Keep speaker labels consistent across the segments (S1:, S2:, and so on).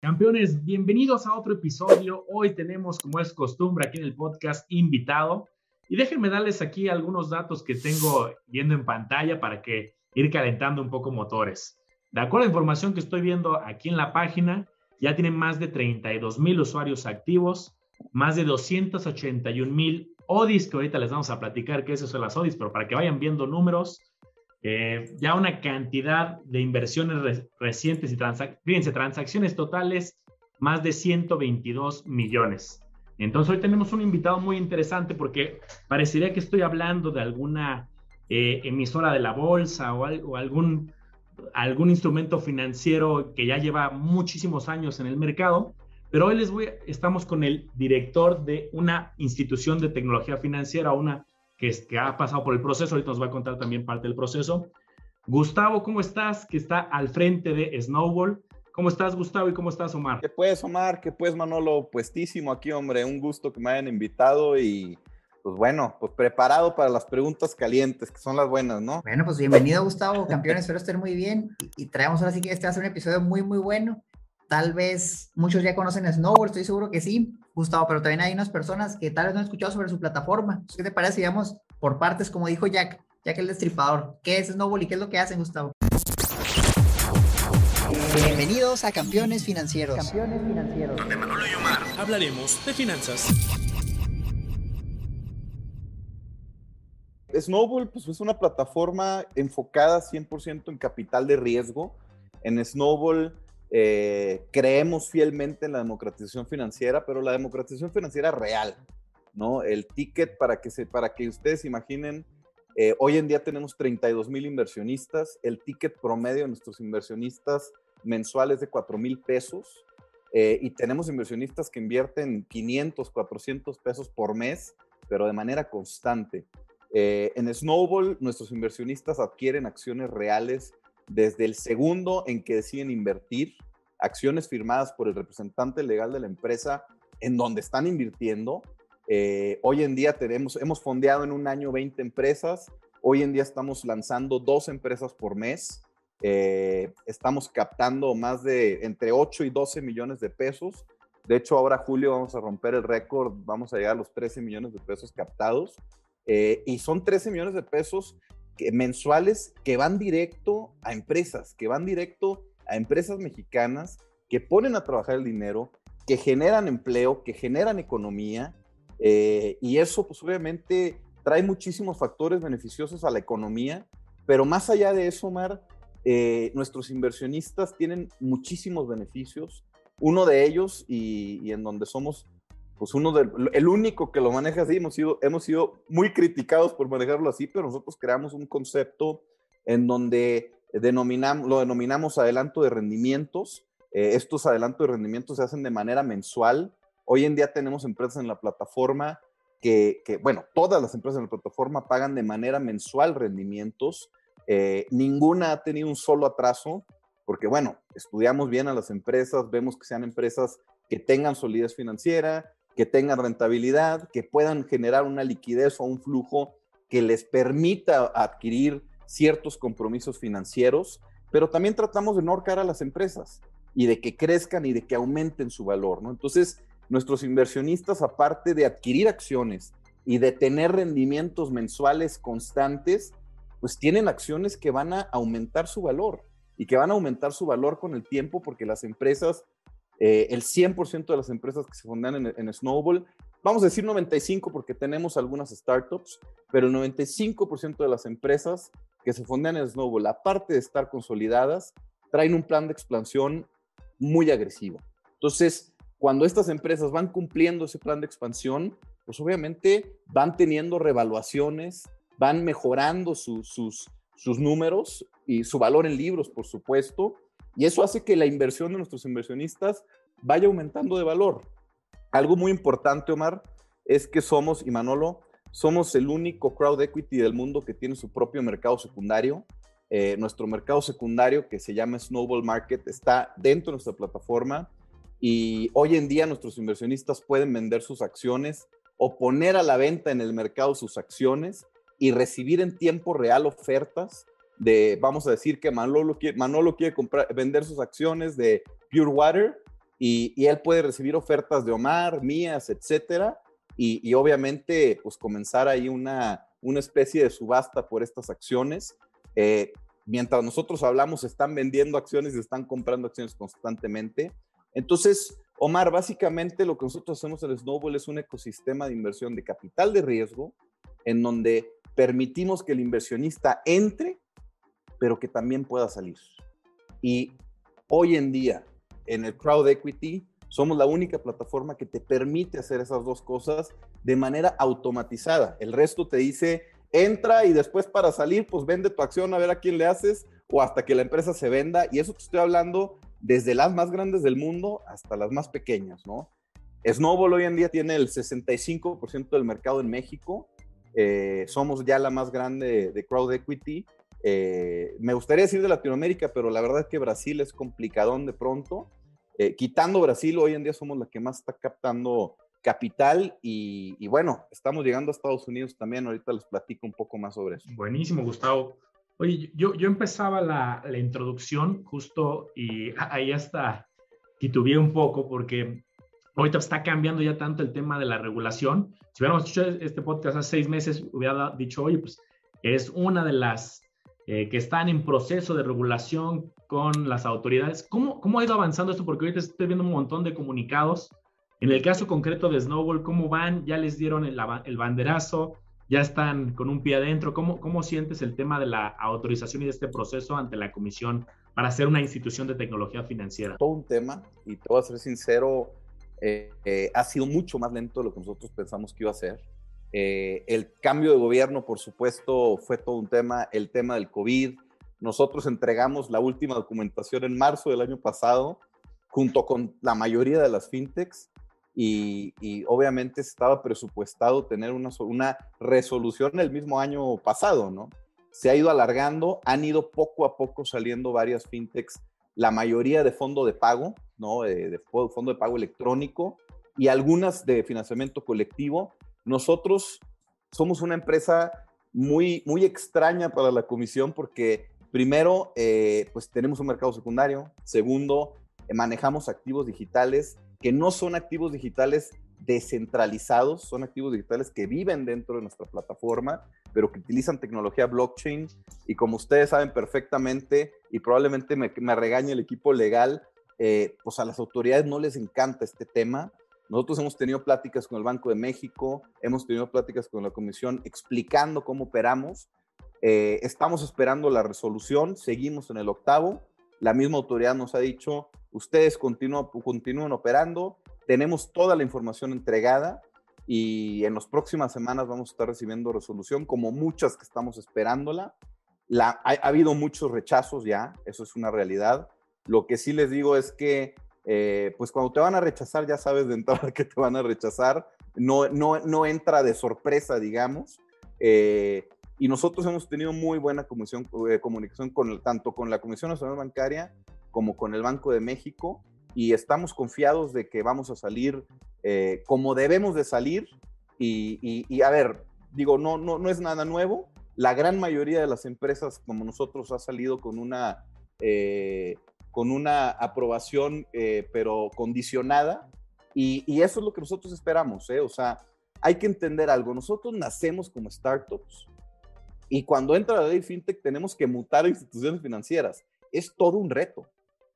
S1: Campeones, bienvenidos a otro episodio. Hoy tenemos, como es costumbre aquí en el podcast, invitado. Y déjenme darles aquí algunos datos que tengo viendo en pantalla para que ir calentando un poco motores. De acuerdo a la información que estoy viendo aquí en la página, ya tienen más de 32 mil usuarios activos, más de 281 mil ODIs, que ahorita les vamos a platicar qué es eso de las ODIs, pero para que vayan viendo números, eh, ya una cantidad de inversiones recientes y fíjense, transacciones totales, más de 122 millones. Entonces hoy tenemos un invitado muy interesante porque parecería que estoy hablando de alguna eh, emisora de la bolsa o, o, algún, algún instrumento financiero que ya lleva muchísimos años en el mercado, pero hoy les voy, estamos con el director de una institución de tecnología financiera, una que, que ha pasado por el proceso, ahorita nos va a contar también parte del proceso. Gustavo, ¿cómo estás? Que está al frente de Snowball. ¿Cómo estás, Gustavo? ¿Y cómo estás, Omar?
S2: ¿Qué puedes, Omar? ¿Qué puedes, Manolo? Puestísimo aquí, hombre. Un gusto que me hayan invitado y, pues bueno, pues preparado para las preguntas calientes, que son las buenas, ¿no?
S3: Bueno, pues bienvenido, Gustavo. Campeón, espero estar muy bien. Y, traemos ahora sí que este va a ser un episodio muy, muy bueno. Tal vez muchos ya conocen Snowball, estoy seguro que sí. Gustavo, pero también hay unas personas que tal vez no han escuchado sobre su plataforma. ¿Qué te parece, digamos, por partes, como dijo Jack, Jack el destripador? ¿Qué es Snowball y qué es lo que hacen, Gustavo? Bienvenidos a Campeones Financieros. Campeones
S4: Financieros. Donde Manolo y Omar hablaremos de finanzas.
S2: Snowball pues, es una plataforma enfocada 100% en capital de riesgo. En Snowball eh, creemos fielmente en la democratización financiera, pero la democratización financiera real, ¿no? El ticket para que, se, para que ustedes imaginen, eh, hoy en día tenemos 32 mil inversionistas, el ticket promedio de nuestros inversionistas mensuales de 4 mil pesos, eh, y tenemos inversionistas que invierten 500, 400 pesos por mes, pero de manera constante. en Snowball, nuestros inversionistas adquieren acciones reales desde el segundo en que deciden invertir, acciones firmadas por el representante legal de la empresa en donde están invirtiendo. Eh, hoy en día tenemos, hemos fondeado en un año 20 empresas, hoy en día estamos lanzando dos empresas por mes, eh, estamos captando más de entre 8 y 12 millones de pesos. De hecho, ahora julio vamos a romper el récord, vamos a llegar a los 13 millones de pesos captados. Eh, y son 13 millones de pesos mensuales que van directo a empresas, que van directo a empresas mexicanas que ponen a trabajar el dinero, que generan empleo, que generan economía, eh, y eso pues obviamente trae muchísimos factores beneficiosos a la economía, pero más allá de eso, Omar, eh, nuestros inversionistas tienen muchísimos beneficios. Uno de ellos, y en donde somos pues uno del, el único que lo maneja así, hemos sido, hemos sido muy criticados por manejarlo así, pero nosotros creamos un concepto en donde denominamos, lo denominamos adelanto de rendimientos. Eh, estos adelantos de rendimientos se hacen de manera mensual. Hoy en día tenemos empresas en la plataforma que, bueno, todas las empresas en la plataforma pagan de manera mensual rendimientos. Eh, ninguna ha tenido un solo atraso, porque bueno, estudiamos bien a las empresas, vemos que sean empresas que tengan solidez financiera, que tengan rentabilidad, que puedan generar una liquidez o un flujo que les permita adquirir ciertos compromisos financieros, pero también tratamos de no ahorcar a las empresas y de que crezcan y de que aumenten su valor, ¿no? Entonces, nuestros inversionistas, aparte de adquirir acciones y de tener rendimientos mensuales constantes, pues tienen acciones que van a aumentar su valor y que van a aumentar su valor con el tiempo porque las empresas eh, el 100% de las empresas que se fundan en, Snowball, vamos a decir 95 porque tenemos algunas startups, pero el 95% de las empresas que se fundan en Snowball, aparte de estar consolidadas, traen un plan de expansión muy agresivo. Entonces, cuando estas empresas van cumpliendo ese plan de expansión, pues obviamente van teniendo revaluaciones, van mejorando sus, sus números y su valor en libros, por supuesto, y eso hace que la inversión de nuestros inversionistas vaya aumentando de valor. Algo muy importante, Omar, es que somos, y Manolo, somos el único crowd equity del mundo que tiene su propio mercado secundario. Eh, nuestro mercado secundario, que se llama Snowball Market, está dentro de nuestra plataforma y hoy en día nuestros inversionistas pueden vender sus acciones o poner a la venta en el mercado sus acciones y recibir en tiempo real ofertas de, vamos a decir que Manolo quiere, comprar, vender sus acciones de Pure Water y, él puede recibir ofertas de Omar, mías, etcétera, y, obviamente pues comenzar ahí una, una especie de subasta por estas acciones. Eh, mientras nosotros hablamos, están vendiendo acciones y están comprando acciones constantemente. Entonces, Omar, básicamente lo que nosotros hacemos en Snowball es un ecosistema de inversión de capital de riesgo en donde permitimos que el inversionista entre, pero que también pueda salir. Y hoy en día, en el crowd equity, somos la única plataforma que te permite hacer esas dos cosas de manera automatizada. El resto te dice, entra y después para salir, pues vende tu acción a ver a quién le haces o hasta que la empresa se venda. Y eso te estoy hablando desde las más grandes del mundo hasta las más pequeñas, ¿no? Snowball hoy en día tiene el 65% del mercado en México. Eh, somos ya la más grande de crowd equity. Eh, me gustaría decir de Latinoamérica, pero la verdad es que Brasil es complicadón de pronto. Eh, quitando Brasil, hoy en día somos la que más está captando capital y, bueno, estamos llegando a Estados Unidos también. Ahorita les platico un poco más sobre eso.
S1: Buenísimo, Gustavo. Oye, yo, yo empezaba la, la introducción justo y ahí hasta titubeé un poco porque ahorita está cambiando ya tanto el tema de la regulación. Si hubiéramos hecho este podcast hace seis meses, hubiera dicho, oye, pues es una de las eh, que están en proceso de regulación con las autoridades. ¿Cómo, ¿Cómo ha ido avanzando esto? Porque ahorita estoy viendo un montón de comunicados. En el caso concreto de Snowball, ¿cómo van? ¿Ya les dieron el, el banderazo? ¿Ya están con un pie adentro? ¿Cómo, ¿Cómo sientes el tema de la autorización y de este proceso ante la comisión para ser una institución de tecnología financiera?
S2: Todo un tema, y te voy a ser sincero, eh, eh, ha sido mucho más lento de lo que nosotros pensamos que iba a ser. Eh, el cambio de gobierno, por supuesto, fue todo un tema, el tema del COVID. Nosotros entregamos la última documentación en marzo del año pasado, junto con la mayoría de las fintechs, y, obviamente estaba presupuestado tener una, una resolución el mismo año pasado, ¿no? Se ha ido alargando, han ido poco a poco saliendo varias fintechs, la mayoría de fondo de pago, ¿no? de fondo de pago electrónico y algunas de financiamiento colectivo, nosotros somos una empresa muy, muy extraña para la comisión porque primero, eh, pues tenemos un mercado secundario. Segundo, eh, manejamos activos digitales que no son activos digitales descentralizados, son activos digitales que viven dentro de nuestra plataforma, pero que utilizan tecnología blockchain. Y como ustedes saben perfectamente, y probablemente me, regañe el equipo legal, eh, pues a las autoridades no les encanta este tema. Nosotros hemos tenido pláticas con el Banco de México, hemos tenido pláticas con la Comisión explicando cómo operamos. Eh, estamos esperando la resolución, seguimos en el octavo. La misma autoridad nos ha dicho, ustedes continúan, operando, tenemos toda la información entregada y en las próximas semanas vamos a estar recibiendo resolución, como muchas que estamos esperándola. La, ha, ha habido muchos rechazos ya, eso es una realidad. Lo que sí les digo es que eh, pues cuando te van a rechazar ya sabes de entrada que te van a rechazar, no, no, no entra de sorpresa, digamos. Eh, y nosotros hemos tenido muy buena comisión, eh, comunicación con, tanto con la Comisión Nacional Bancaria como con el Banco de México y estamos confiados de que vamos a salir como debemos de salir. Y, a ver, digo, no, no, no es nada nuevo. La gran mayoría de las empresas como nosotros ha salido con una con una aprobación, eh, pero condicionada. Y, eso es lo que nosotros esperamos, ¿eh? O sea, hay que entender algo. Nosotros nacemos como startups y cuando entra la ley fintech tenemos que mutar a instituciones financieras. Es todo un reto.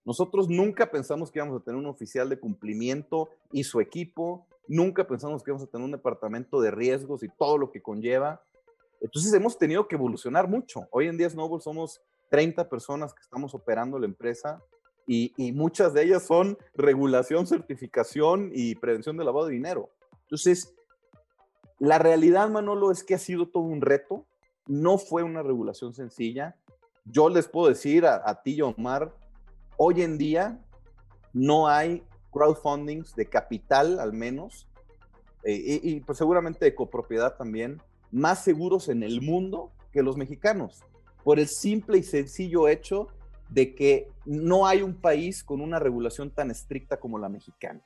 S2: Nosotros nunca pensamos que íbamos a tener un oficial de cumplimiento y su equipo. Nunca pensamos que íbamos a tener un departamento de riesgos y todo lo que conlleva. Entonces hemos tenido que evolucionar mucho. Hoy en día Snowball somos 30 personas que estamos operando la empresa y, muchas de ellas son regulación, certificación y prevención de lavado de dinero. Entonces, la realidad, Manolo, es que ha sido todo un reto. No fue una regulación sencilla. Yo les puedo decir a, a ti, Omar, hoy en día no hay crowdfundings de capital, al menos, eh, y, y pues seguramente de copropiedad también, más seguros en el mundo que los mexicanos por el simple y sencillo hecho de que no hay un país con una regulación tan estricta como la mexicana.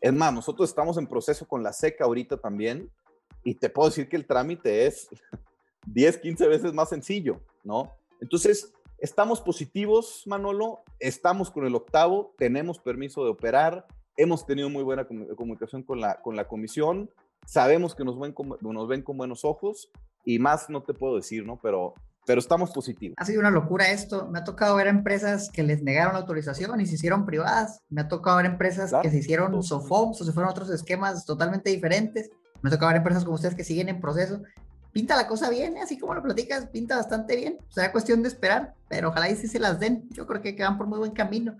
S2: Es más, nosotros estamos en proceso con la SECA ahorita también y te puedo decir que el trámite es 10, 15 veces más sencillo, ¿no? Entonces, estamos positivos, Manolo, estamos con el octavo, tenemos permiso de operar, hemos tenido muy buena comunicación con la, con la comisión, sabemos que nos ven, con, nos ven con buenos ojos y más no te puedo decir, ¿no? Pero, pero estamos positivos.
S3: Ha sido una locura esto. Me ha tocado ver empresas que les negaron la autorización y se hicieron privadas. Me ha tocado ver empresas que se hicieron SOFOMS o se fueron otros esquemas totalmente diferentes. Me ha tocado ver empresas como ustedes que siguen en proceso. Pinta la cosa bien, ¿eh? así como lo platicas, pinta bastante bien. Sea, cuestión de esperar, pero ojalá y sí se las den. Yo creo que van por muy buen camino.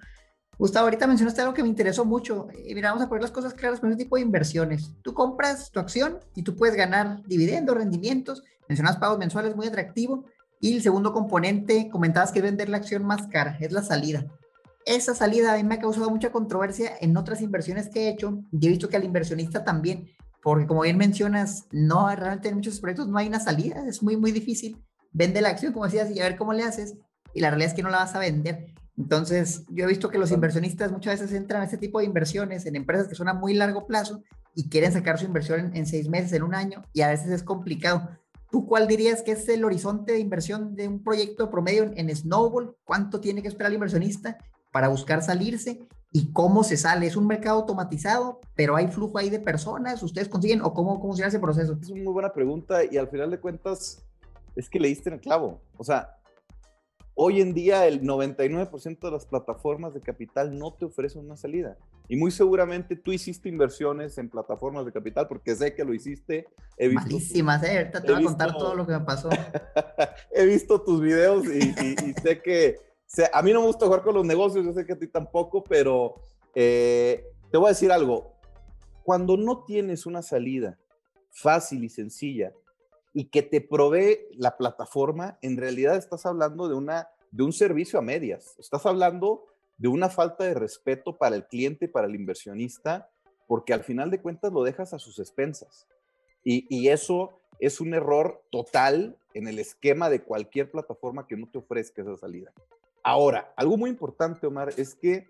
S3: Gustavo, ahorita mencionaste algo que me interesó mucho. Y mira, vamos a poner las cosas claras con este tipo de inversiones. Tú compras tu acción y tú puedes ganar dividendos, rendimientos. Mencionas pagos mensuales muy atractivo. Y el segundo componente, comentabas que vender la acción más cara, es la salida. Esa salida a mí me ha causado mucha controversia en otras inversiones que he hecho. Y he visto que al inversionista también, porque como bien mencionas, no, realmente en muchos proyectos no hay una salida, es muy, muy difícil. Vende la acción, como decías, y a ver cómo le haces. Y la realidad es que no la vas a vender. Entonces, yo he visto que los inversionistas muchas veces entran a este tipo de inversiones en empresas que son a muy largo plazo y quieren sacar su inversión en, seis meses, en un año, y a veces es complicado. ¿Tú cuál dirías que es el horizonte de inversión de un proyecto promedio en, Snowball? ¿Cuánto tiene que esperar el inversionista para buscar salirse? ¿Y cómo se sale? ¿Es un mercado automatizado, pero hay flujo ahí de personas? ¿Ustedes consiguen o cómo, cómo funciona ese proceso?
S2: Es una muy buena pregunta y al final de cuentas es que leíste en el clavo. O sea, Hoy en día el 99% de las plataformas de capital no te ofrecen una salida. Y muy seguramente tú hiciste inversiones en plataformas de capital porque sé que lo hiciste.
S3: He visto Malísimas, eh. Ahorita te voy a contar todo lo que me pasó.
S2: he visto tus videos y, sé que a mí no me gusta jugar con los negocios, yo sé que a ti tampoco, pero eh, te voy a decir algo. Cuando no tienes una salida fácil y sencilla y que te provee la plataforma, en realidad estás hablando de, una, de un servicio a medias. Estás hablando de una falta de respeto para el cliente, para el inversionista, porque al final de cuentas lo dejas a sus expensas. Y, y eso es un error total en el esquema de cualquier plataforma que no te ofrezca esa salida. Ahora, algo muy importante, Omar, es que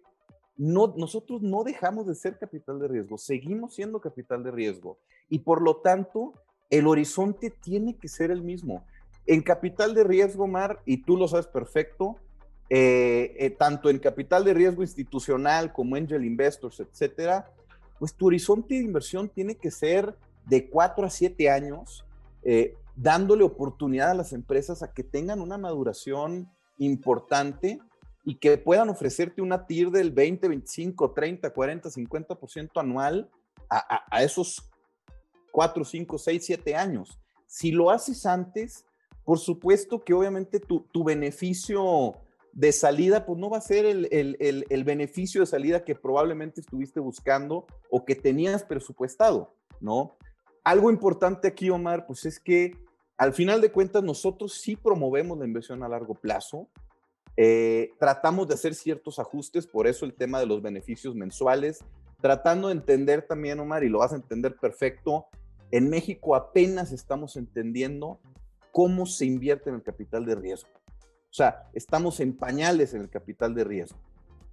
S2: no, nosotros no dejamos de ser capital de riesgo, seguimos siendo capital de riesgo. Y por lo tanto, el horizonte tiene que ser el mismo. En capital de riesgo, Mar, y tú lo sabes perfecto, eh, eh, tanto en capital de riesgo institucional como angel investors, etcétera, pues tu horizonte de inversión tiene que ser de cuatro a siete años, eh, dándole oportunidad a las empresas a que tengan una maduración importante y que puedan ofrecerte una TIR del 20, 25, 30, 40, 50% anual a, a, esos 4, 5, 6, 7 años. Si lo haces antes, por supuesto que obviamente tu, beneficio de salida, pues no va a ser el, el, beneficio de salida que probablemente estuviste buscando o que tenías presupuestado, ¿no? Algo importante aquí, Omar, pues es que al final de cuentas nosotros sí promovemos la inversión a largo plazo, eh, tratamos de hacer ciertos ajustes, por eso el tema de los beneficios mensuales, tratando de entender también, Omar, y lo vas a entender perfecto, en México apenas estamos entendiendo cómo se invierte en el capital de riesgo. O sea, estamos en pañales en el capital de riesgo.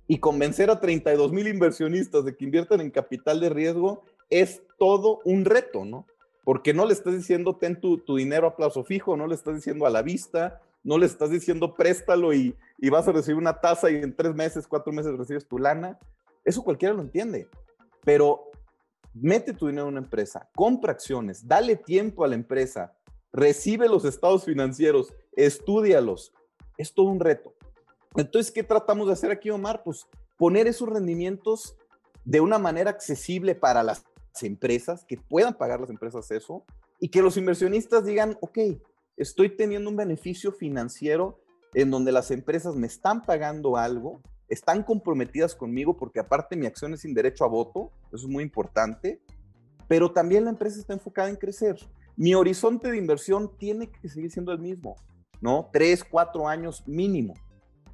S2: Y convencer a 32 mil inversionistas de que inviertan en capital de riesgo es todo un reto, ¿no? Porque no le estás diciendo ten tu, dinero a plazo fijo, no le estás diciendo a la vista, no le estás diciendo préstalo y, y vas a recibir una tasa y en tres meses, cuatro meses recibes tu lana. Eso cualquiera lo entiende. Pero mete tu dinero en una empresa, compra acciones, dale tiempo a la empresa, recibe los estados financieros, estudialos. Es todo un reto. Entonces, ¿qué tratamos de hacer aquí, Omar? Pues poner esos rendimientos de una manera accesible para las empresas, que puedan pagar las empresas eso, y que los inversionistas digan, ok, estoy teniendo un beneficio financiero en donde las empresas me están pagando algo están comprometidas conmigo porque aparte mi acción es sin derecho a voto, eso es muy importante, pero también la empresa está enfocada en crecer. Mi horizonte de inversión tiene que seguir siendo el mismo, ¿no? Tres, cuatro años mínimo.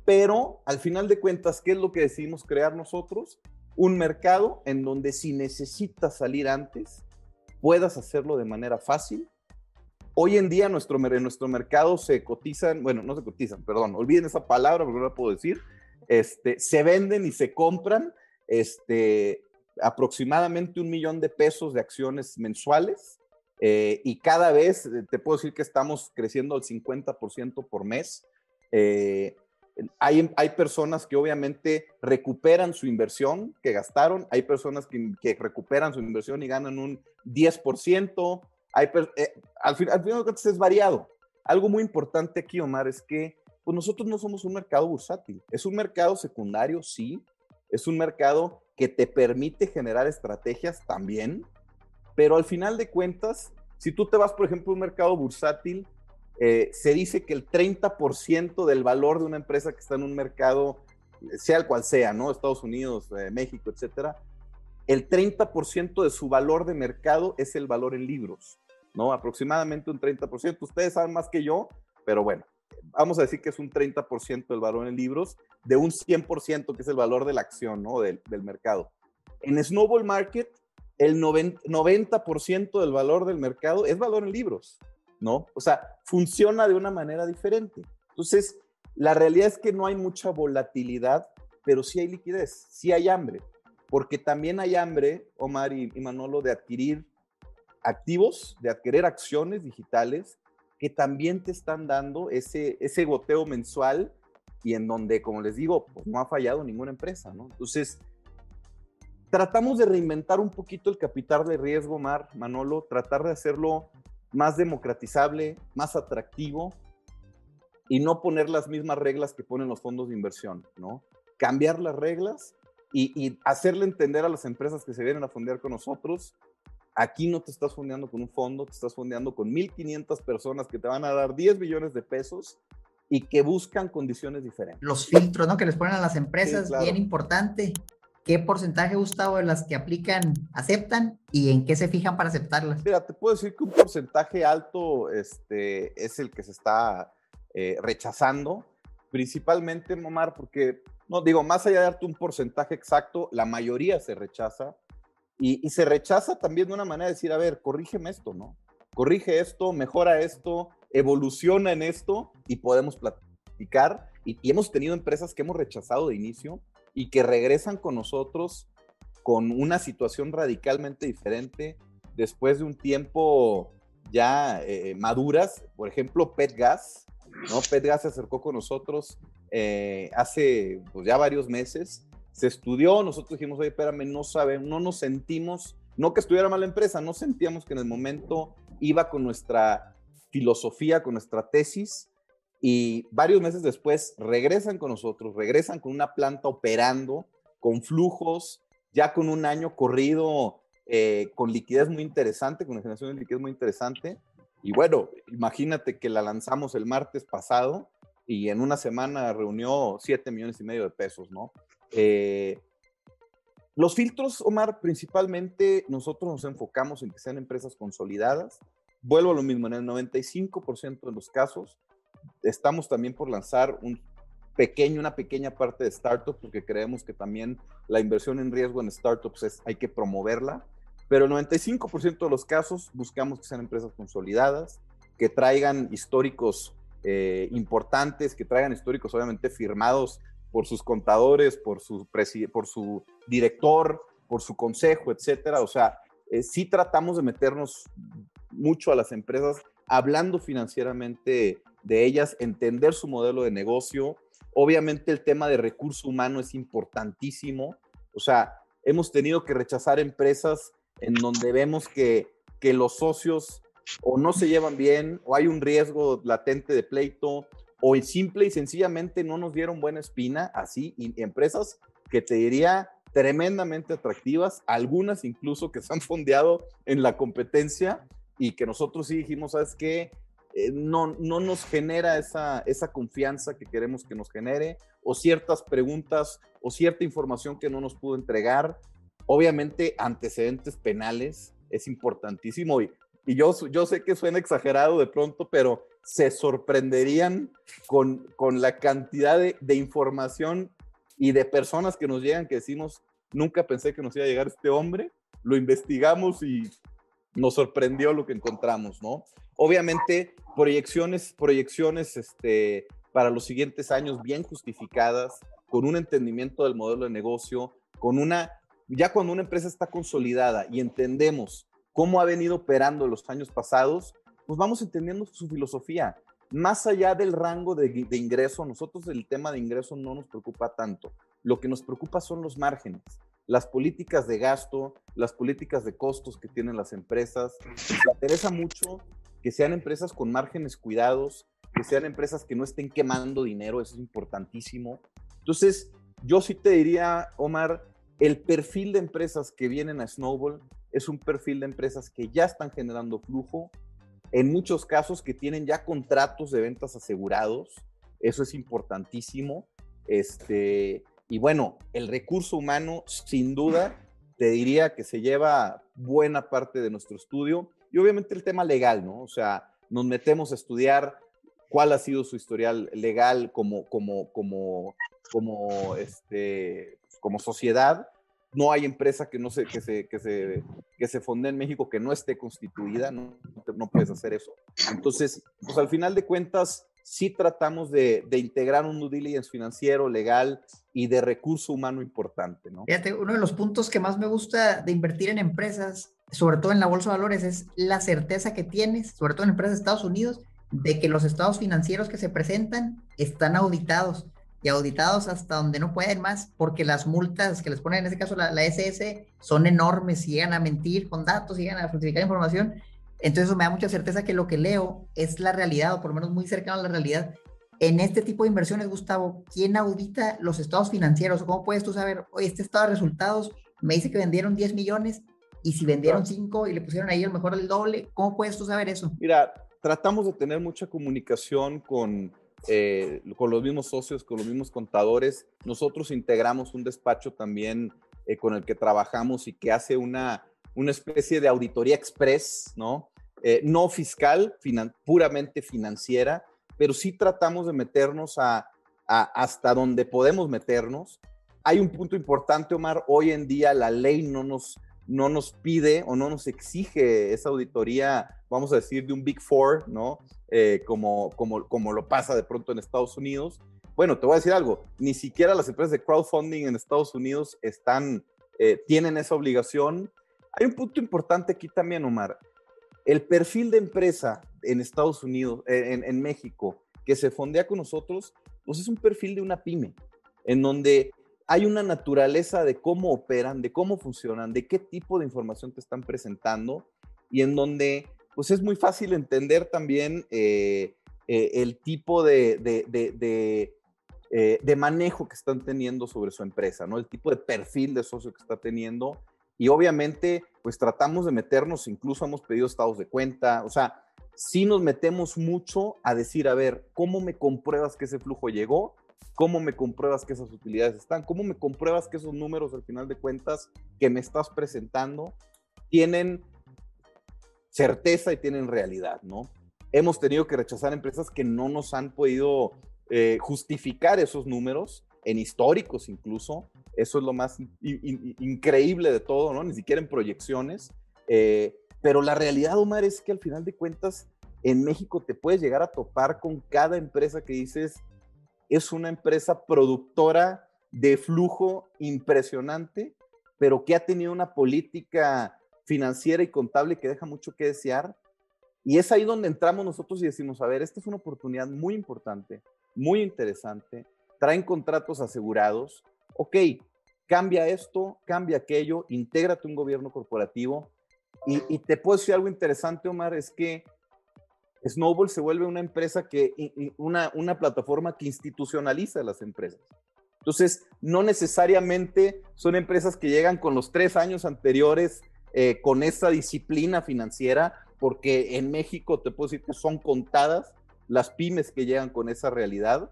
S2: Pero al final de cuentas, ¿qué es lo que decidimos crear nosotros? Un mercado en donde si necesitas salir antes, puedas hacerlo de manera fácil. Hoy en día nuestro, en nuestro mercado se cotizan, bueno, no se cotizan, perdón, olviden esa palabra porque no la puedo decir, este, se venden y se compran este, aproximadamente un millón de pesos de acciones mensuales eh, y cada vez eh, te puedo decir que estamos creciendo al 50% por mes. Eh, Hay, hay personas que obviamente recuperan su inversión que gastaron, hay personas que, que recuperan su inversión y ganan un 10%, hay, eh, al final de cuentas es variado. Algo muy importante aquí, Omar, es que pues nosotros no somos un mercado bursátil, es un mercado secundario, sí, es un mercado que te permite generar estrategias también, pero al final de cuentas, si tú te vas, por ejemplo, a un mercado bursátil, eh, se dice que el 30% del valor de una empresa que está en un mercado, sea el cual sea, ¿no? Estados Unidos, eh, México, etcétera, el 30% de su valor de mercado es el valor en libros, ¿no? Aproximadamente un 30%. Ustedes saben más que yo, pero bueno, vamos a decir que es un 30% del valor en libros, de un 100% que es el valor de la acción, ¿no? Del, del mercado. En Snowball Market, el 90%, del valor del mercado es valor en libros, ¿no? O sea, funciona de una manera diferente. Entonces, la realidad es que no hay mucha volatilidad, pero sí hay liquidez, sí hay hambre, porque también hay hambre, Omar y, y Manolo, de adquirir activos, de adquirir acciones digitales que también te están dando ese, ese goteo mensual y en donde, como les digo, pues no ha fallado ninguna empresa, ¿no? Entonces, tratamos de reinventar un poquito el capital de riesgo, Mar, Manolo, tratar de hacerlo más democratizable, más atractivo y no poner las mismas reglas que ponen los fondos de inversión, ¿no? Cambiar las reglas y, y hacerle entender a las empresas que se vienen a fondear con nosotros Aquí no te estás fondeando con un fondo, te estás fondeando con 1.500 personas que te van a dar 10 millones de pesos y que buscan condiciones diferentes.
S3: Los filtros, ¿no? Que les ponen a las empresas, bien importante. ¿Qué porcentaje, Gustavo, de las que aplican aceptan y en qué se fijan para aceptarlas?
S2: Mira, te puedo decir que un porcentaje alto este, es el que se está eh, rechazando, principalmente, Momar, porque, no digo, más allá de darte un porcentaje exacto, la mayoría se rechaza y, se rechaza también de una manera de decir, a ver, corrígeme esto, ¿no? Corrige esto, mejora esto, evoluciona en esto y podemos platicar. Y, hemos tenido empresas que hemos rechazado de inicio y que regresan con nosotros con una situación radicalmente diferente después de un tiempo ya eh, maduras. Por ejemplo, PetGas, ¿no? PetGas se acercó con nosotros eh, hace pues, ya varios meses se estudió, nosotros dijimos, oye, espérame, no sabemos, no nos sentimos, no que estuviera mal la empresa, no sentíamos que en el momento iba con nuestra filosofía, con nuestra tesis, y varios meses después regresan con nosotros, regresan con una planta operando, con flujos, ya con un año corrido, eh, con liquidez muy interesante, con una generación de liquidez muy interesante. Y bueno, imagínate que la lanzamos el martes pasado y en una semana reunió 7 millones y medio de pesos, ¿no? Eh, los filtros, Omar, principalmente nosotros nos enfocamos en que sean empresas consolidadas. Vuelvo a lo mismo, en el 95% de los casos estamos también por lanzar un pequeño, una pequeña parte de startups, porque creemos que también la inversión en riesgo en startups es, hay que promoverla. Pero el 95% de los casos buscamos que sean empresas consolidadas, que traigan históricos eh, importantes, que traigan históricos obviamente firmados por sus contadores, por su, por su director, por su consejo, etcétera. O sea, eh, sí tratamos de meternos mucho a las empresas, hablando financieramente de ellas, entender su modelo de negocio. Obviamente el tema de recurso humano es importantísimo. O sea, hemos tenido que rechazar empresas en donde vemos que, que los socios o no se llevan bien o hay un riesgo latente de pleito o simple y sencillamente no nos dieron buena espina, así, empresas que te diría tremendamente atractivas, algunas incluso que se han fondeado en la competencia y que nosotros sí dijimos, ¿sabes qué? Eh, no, no nos genera esa, esa confianza que queremos que nos genere, o ciertas preguntas o cierta información que no nos pudo entregar. Obviamente, antecedentes penales es importantísimo y, y yo, yo sé que suena exagerado de pronto, pero se sorprenderían con, con la cantidad de, de, información y de personas que nos llegan que decimos, nunca pensé que nos iba a llegar este hombre, lo investigamos y nos sorprendió lo que encontramos, ¿no? Obviamente, proyecciones, proyecciones este, para los siguientes años bien justificadas, con un entendimiento del modelo de negocio, con una, ya cuando una empresa está consolidada y entendemos cómo ha venido operando los años pasados, pues vamos entendiendo su filosofía. más allá del rango de, de, ingreso, nosotros el tema de ingreso no nos preocupa tanto. Lo que nos preocupa son los márgenes, las políticas de gasto, las políticas de costos que tienen las empresas. Nos interesa mucho que sean empresas con márgenes cuidados, que sean empresas que no estén quemando dinero, eso es importantísimo. Entonces, yo sí te diría, Omar, el perfil de empresas que vienen a Snowball es un perfil de empresas que ya están generando flujo, en muchos casos que tienen ya contratos de ventas asegurados, eso es importantísimo. Este, y bueno, el recurso humano, sin duda, te diría que se lleva buena parte de nuestro estudio y obviamente el tema legal, ¿no? O sea, nos metemos a estudiar cuál ha sido su historial legal como, como, como, como, este, como sociedad no hay empresa que no se, que se, que se, que se fonde en México que no esté constituida, no, no puedes hacer eso. Entonces, pues al final de cuentas, sí tratamos de, integrar un due diligence financiero, legal y de recurso humano importante, ¿no?
S3: Fíjate, uno de los puntos que más me gusta de invertir en empresas, sobre todo en la bolsa de valores, es la certeza que tienes, sobre todo en empresas de Estados Unidos, de que los estados financieros que se presentan están auditados y auditados hasta donde no pueden más, porque las multas que les ponen, en este caso la, SS, son enormes llegan a mentir con datos, llegan a falsificar información. Entonces me da mucha certeza que lo que leo es la realidad, o por lo menos muy cercano a la realidad. En este tipo de inversiones, Gustavo, ¿quién audita los estados financieros? ¿Cómo puedes tú saber, oye, este estado de resultados me dice que vendieron 10 millones y si vendieron 5 y le pusieron ahí a lo mejor el doble, ¿cómo puedes tú saber eso?
S2: Mira, tratamos de tener mucha comunicación con eh, con los mismos socios, con los mismos contadores. Nosotros integramos un despacho también eh, con el que trabajamos y que hace una, una especie de auditoría express, ¿no? Eh, no fiscal, puramente financiera, pero sí tratamos de meternos a, hasta donde podemos meternos. Hay un punto importante, Omar, hoy en día la ley no nos, no nos pide o no nos exige esa auditoría, vamos a decir, de un Big Four, ¿no? Eh, como, como, como lo pasa de pronto en Estados Unidos. Bueno, te voy a decir algo, ni siquiera las empresas de crowdfunding en Estados Unidos están, eh, tienen esa obligación. Hay un punto importante aquí también, Omar. El perfil de empresa en Estados Unidos, eh, en, México, que se fondea con nosotros, pues es un perfil de una pyme, en donde hay una naturaleza de cómo operan, de cómo funcionan, de qué tipo de información te están presentando y en donde pues es muy fácil entender también eh, eh, el tipo de, eh, de, manejo que están teniendo sobre su empresa, ¿no? El tipo de perfil de socio que está teniendo. Y obviamente, pues tratamos de meternos, incluso hemos pedido estados de cuenta, o sea, sí nos metemos mucho a decir, a ver, ¿cómo me compruebas que ese flujo llegó? ¿Cómo me compruebas que esas utilidades están? ¿Cómo me compruebas que esos números, al final de cuentas, que me estás presentando, tienen certeza y tienen realidad, ¿no? Hemos tenido que rechazar empresas que no nos han podido eh, justificar esos números, en históricos incluso. Eso es lo más increíble de todo, ¿no? Ni siquiera en proyecciones. Eh, pero la realidad, Omar, es que al final de cuentas, en México te puedes llegar a topar con cada empresa que dices, es una empresa productora de flujo impresionante, pero que ha tenido una política financiera y contable que deja mucho que desear. Y es ahí donde entramos nosotros y decimos, a ver, esta es una oportunidad muy importante, muy interesante, traen contratos asegurados, ok, cambia esto, cambia aquello, intégrate un gobierno corporativo. Y, te puedo decir algo interesante, Omar, es que Snowball se vuelve una empresa que, una, una plataforma que institucionaliza las empresas. Entonces, no necesariamente son empresas que llegan con los tres años anteriores eh, con esa disciplina financiera, porque en México te puedo decir que son contadas las pymes que llegan con esa realidad,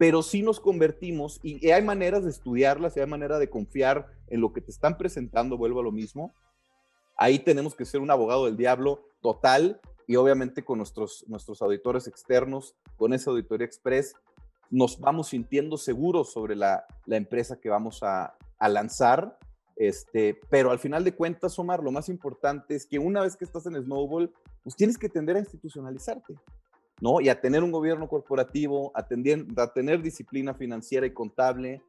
S2: pero sí nos convertimos y hay maneras de estudiarlas, y hay manera de confiar en lo que te están presentando, vuelvo a lo mismo. Ahí tenemos que ser un abogado del diablo total y obviamente con nuestros, nuestros auditores externos, con esa auditoría express, nos vamos sintiendo seguros sobre la, la empresa que vamos a, a lanzar este, pero al final de cuentas, Omar, lo más importante es que una vez que estás en Snowball, pues tienes que tender a institucionalizarte, ¿no? Y a tener un gobierno corporativo, a, a tener disciplina financiera y contable,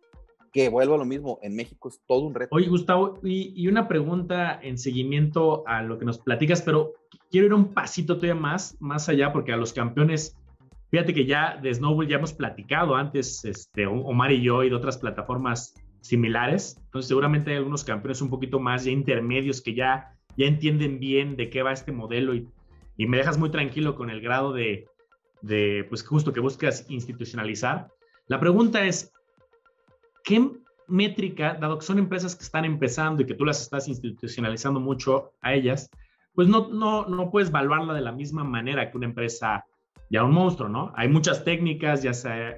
S2: que vuelvo a lo mismo, en México es todo un reto.
S1: Oye, Gustavo, y, una pregunta en seguimiento a lo que nos platicas, pero quiero ir un pasito todavía más, más allá, porque a los campeones Fíjate que ya de Snowball ya hemos platicado antes, este, Omar y yo, y de otras plataformas similares. Entonces, seguramente hay algunos campeones un poquito más ya intermedios que ya, ya entienden bien de qué va este modelo y, y me dejas muy tranquilo con el grado de, de, pues justo que buscas institucionalizar. La pregunta es, ¿qué métrica, dado que son empresas que están empezando y que tú las estás institucionalizando mucho a ellas, pues no, no, no puedes evaluarla de la misma manera que una empresa ya un monstruo, ¿no? Hay muchas técnicas, ya sea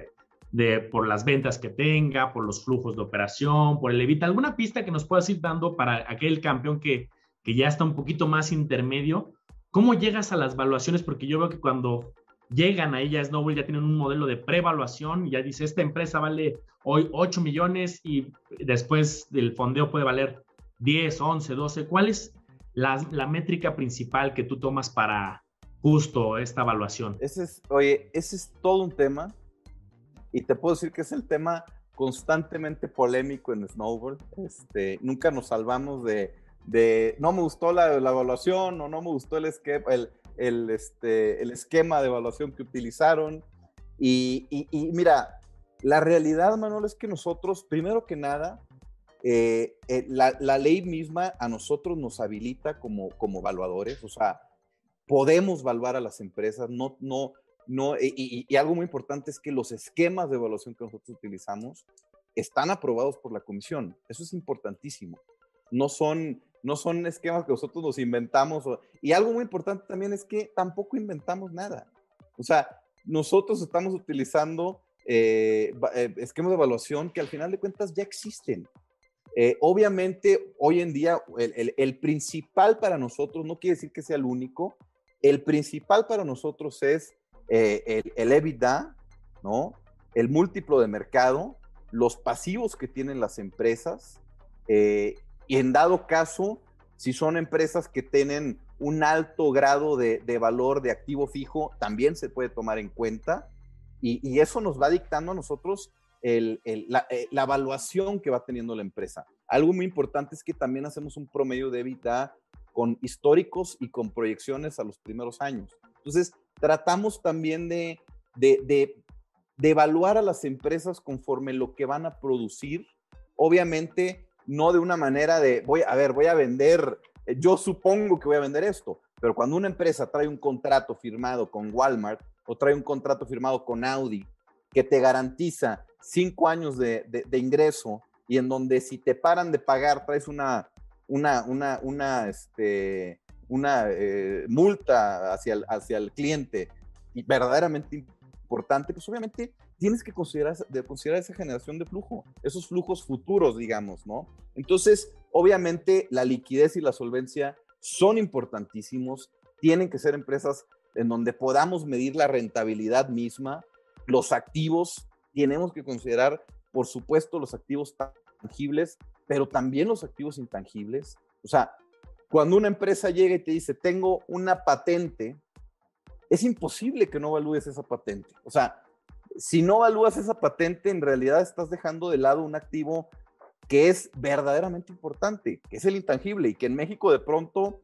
S1: de, por las ventas que tenga, por los flujos de operación, por el evita, alguna pista que nos puedas ir dando para aquel campeón que, que ya está un poquito más intermedio. ¿Cómo llegas a las evaluaciones? Porque yo veo que cuando llegan a ella Snowball ya tienen un modelo de prevaluación, ya dice, esta empresa vale hoy 8 millones y después del fondeo puede valer 10, 11, 12. ¿Cuál es la, la métrica principal que tú tomas para justo esta evaluación?
S2: Ese es, oye, ese es todo un tema y te puedo decir que es el tema constantemente polémico en Snowball. Este, nunca nos salvamos de, de no me gustó la, la evaluación o no me gustó el el, el, este, el esquema de evaluación que utilizaron. Y, y, mira, la realidad, Manuel, es que nosotros, primero que nada, eh, eh, la, la, ley misma a nosotros nos habilita como, como evaluadores, o sea, podemos evaluar a las empresas, no, no, no, y, y, algo muy importante es que los esquemas de evaluación que nosotros utilizamos están aprobados por la comisión, eso es importantísimo, no son, no son esquemas que nosotros nos inventamos. y algo muy importante también es que tampoco inventamos nada. O sea, nosotros estamos utilizando eh, eh, esquemas de evaluación que al final de cuentas ya existen. Eh, obviamente, hoy en día, el, principal para nosotros, no quiere decir que sea el único, el principal para nosotros es el, el EBITDA, ¿no? El múltiplo de mercado, los pasivos que tienen las empresas, y en dado caso, si son empresas que tienen un alto grado de, valor de activo fijo, también se puede tomar en cuenta. Y, eso nos va dictando a nosotros eh, la, evaluación que va teniendo la empresa. Algo muy importante es que también hacemos un promedio de EBITDA con históricos y con proyecciones a los primeros años. Entonces, tratamos también de, de, de evaluar a las empresas conforme lo que van a producir. Obviamente, no de una manera de, voy a ver, voy a vender, eh, yo supongo que voy a vender esto, pero cuando una empresa trae un contrato firmado con Walmart o trae un contrato firmado con Audi que te garantiza cinco años de, ingreso y en donde si te paran de pagar traes una, una, una, una, este, eh, multa hacia el, hacia el cliente y verdaderamente importante, pues obviamente tienes que considerar, de considerar esa generación de flujo, esos flujos futuros, digamos, ¿no? Entonces, obviamente, la liquidez y la solvencia son importantísimos, tienen que ser empresas en donde podamos medir la rentabilidad misma, los activos, tenemos que considerar, por supuesto, los activos tangibles, pero también los activos intangibles. O sea, cuando una empresa llega y te dice, tengo una patente, es imposible que no evalúes esa patente. O sea, si no evalúas esa patente, en realidad estás dejando de lado un activo que es verdaderamente importante, que es el intangible y que en México de pronto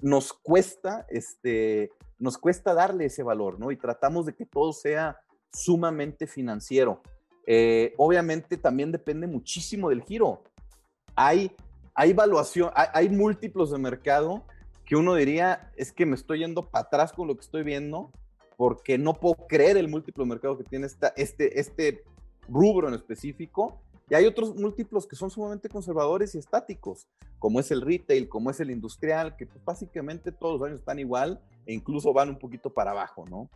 S2: nos cuesta, este, nos cuesta darle ese valor, ¿no? Y tratamos de que todo sea sumamente financiero. Eh, obviamente también depende muchísimo del giro. Hay, hay evaluación, hay, hay múltiplos de mercado que uno diría, es que me estoy yendo para atrás con lo que estoy viendo, porque no puedo creer el múltiplo mercado que tiene esta, este, este rubro en específico. Y hay otros múltiplos que son sumamente conservadores y estáticos, como es el retail, como es el industrial, que pues, básicamente todos los años están igual e incluso van un poquito para abajo, ¿no?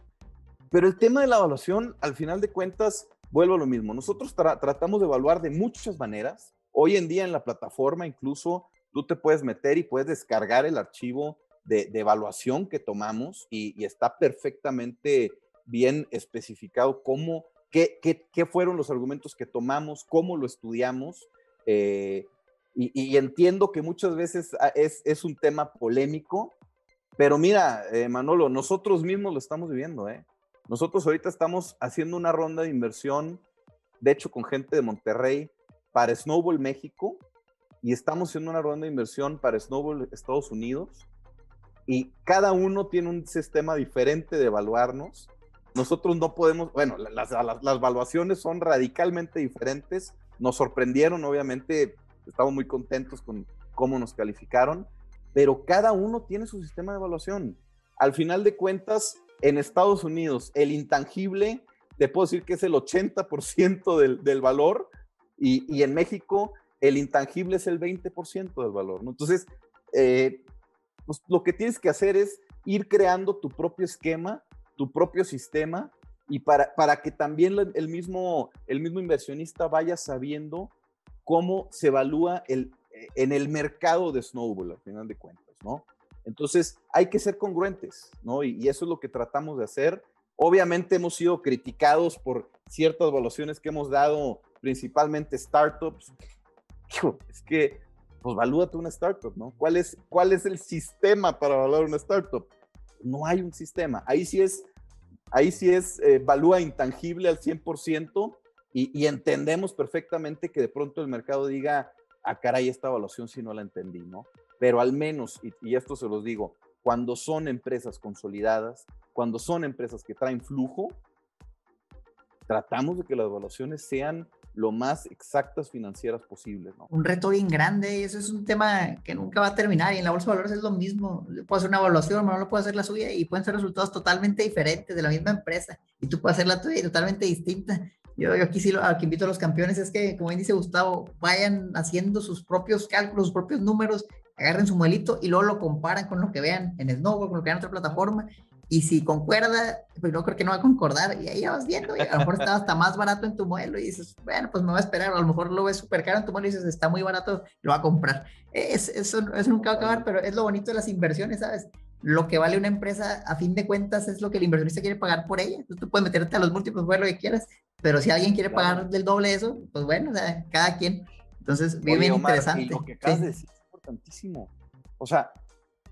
S2: Pero el tema de la evaluación, al final de cuentas, vuelvo a lo mismo. Nosotros tratamos de evaluar de muchas maneras. Hoy en día en la plataforma incluso tú te puedes meter y puedes descargar el archivo de, evaluación que tomamos y, está perfectamente bien especificado cómo, qué, qué, fueron los argumentos que tomamos, cómo lo estudiamos. Eh, y, entiendo que muchas veces ah, es, es un tema polémico, pero mira, eh, Manolo, nosotros mismos lo estamos viviendo. ¿eh? Nosotros ahorita estamos haciendo una ronda de inversión, de hecho con gente de Monterrey, para Snowball México, y estamos haciendo una ronda de inversión para Snowball Estados Unidos y cada uno tiene un sistema diferente de evaluarnos nosotros no podemos, bueno, las, las, las valuaciones son radicalmente diferentes, nos sorprendieron, obviamente, estamos muy contentos con cómo nos calificaron, pero cada uno tiene su sistema de evaluación. Al final de cuentas, en Estados Unidos, el intangible, te puedo decir que es el 80% del, del valor, y, y, en México el intangible es el 20% del valor. ¿no? Entonces, eh, pues lo que tienes que hacer es ir creando tu propio esquema, tu propio sistema, y para, para que también el mismo, el mismo inversionista vaya sabiendo cómo se evalúa el, en el mercado de snowball, al final de cuentas, ¿no? Entonces, hay que ser congruentes, ¿no? Y, y, eso es lo que tratamos de hacer. Obviamente hemos sido criticados por ciertas evaluaciones que hemos dado, principalmente startups. Es que, pues, valúate una startup, ¿no? ¿Cuál es, ¿Cuál es el sistema para evaluar una startup? No hay un sistema. Ahí sí es, ahí sí es, eh, valúa intangible al 100% y, y entendemos perfectamente que de pronto el mercado diga, ah, caray, esta evaluación si no la entendí, ¿no? Pero al menos, y, y, esto se los digo, cuando son empresas consolidadas, cuando son empresas que traen flujo, tratamos de que las evaluaciones sean lo más exactas financieras posibles, ¿no?
S3: Un reto bien grande y eso es un tema que nunca va a terminar y en la bolsa de valores es lo mismo. Puedo hacer una evaluación, no lo puedo hacer la suya y pueden ser resultados totalmente diferentes de la misma empresa y tú puedes hacer la tuya y totalmente distinta. Yo, yo, aquí sí lo que invito a los campeones es que, como dice Gustavo, vayan haciendo sus propios cálculos, sus propios números, agarren su modelito y luego lo comparan con lo que vean en Snowboard, con lo que vean en otra plataforma. Y si concuerda, pues no creo que no va a concordar. Y ahí vas viendo, y a lo mejor está hasta más barato en tu modelo y dices, bueno, pues me voy a esperar. A lo mejor lo ves súper caro en tu modelo y dices, está muy barato, lo va a comprar. Es, eso, eso nunca va a acabar, pero es lo bonito de las inversiones, ¿sabes? lo que vale una empresa, a fin de cuentas, es lo que el inversionista quiere pagar por ella. Entonces, tú puedes meterte a los múltiplos, ver lo que quieras, pero si alguien quiere pagar del doble eso, pues bueno, o sea, cada quien. Entonces, bien, bien interesante. Y
S2: lo que acabas sí. de decir es importantísimo. O sea,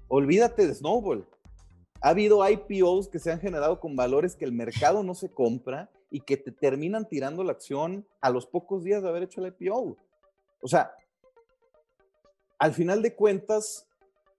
S2: olvídate de Snowball. Ha habido IPOs que se han generado con valores que el mercado no se compra y que te terminan tirando la acción a los pocos días de haber hecho el IPO. O sea, al final de cuentas,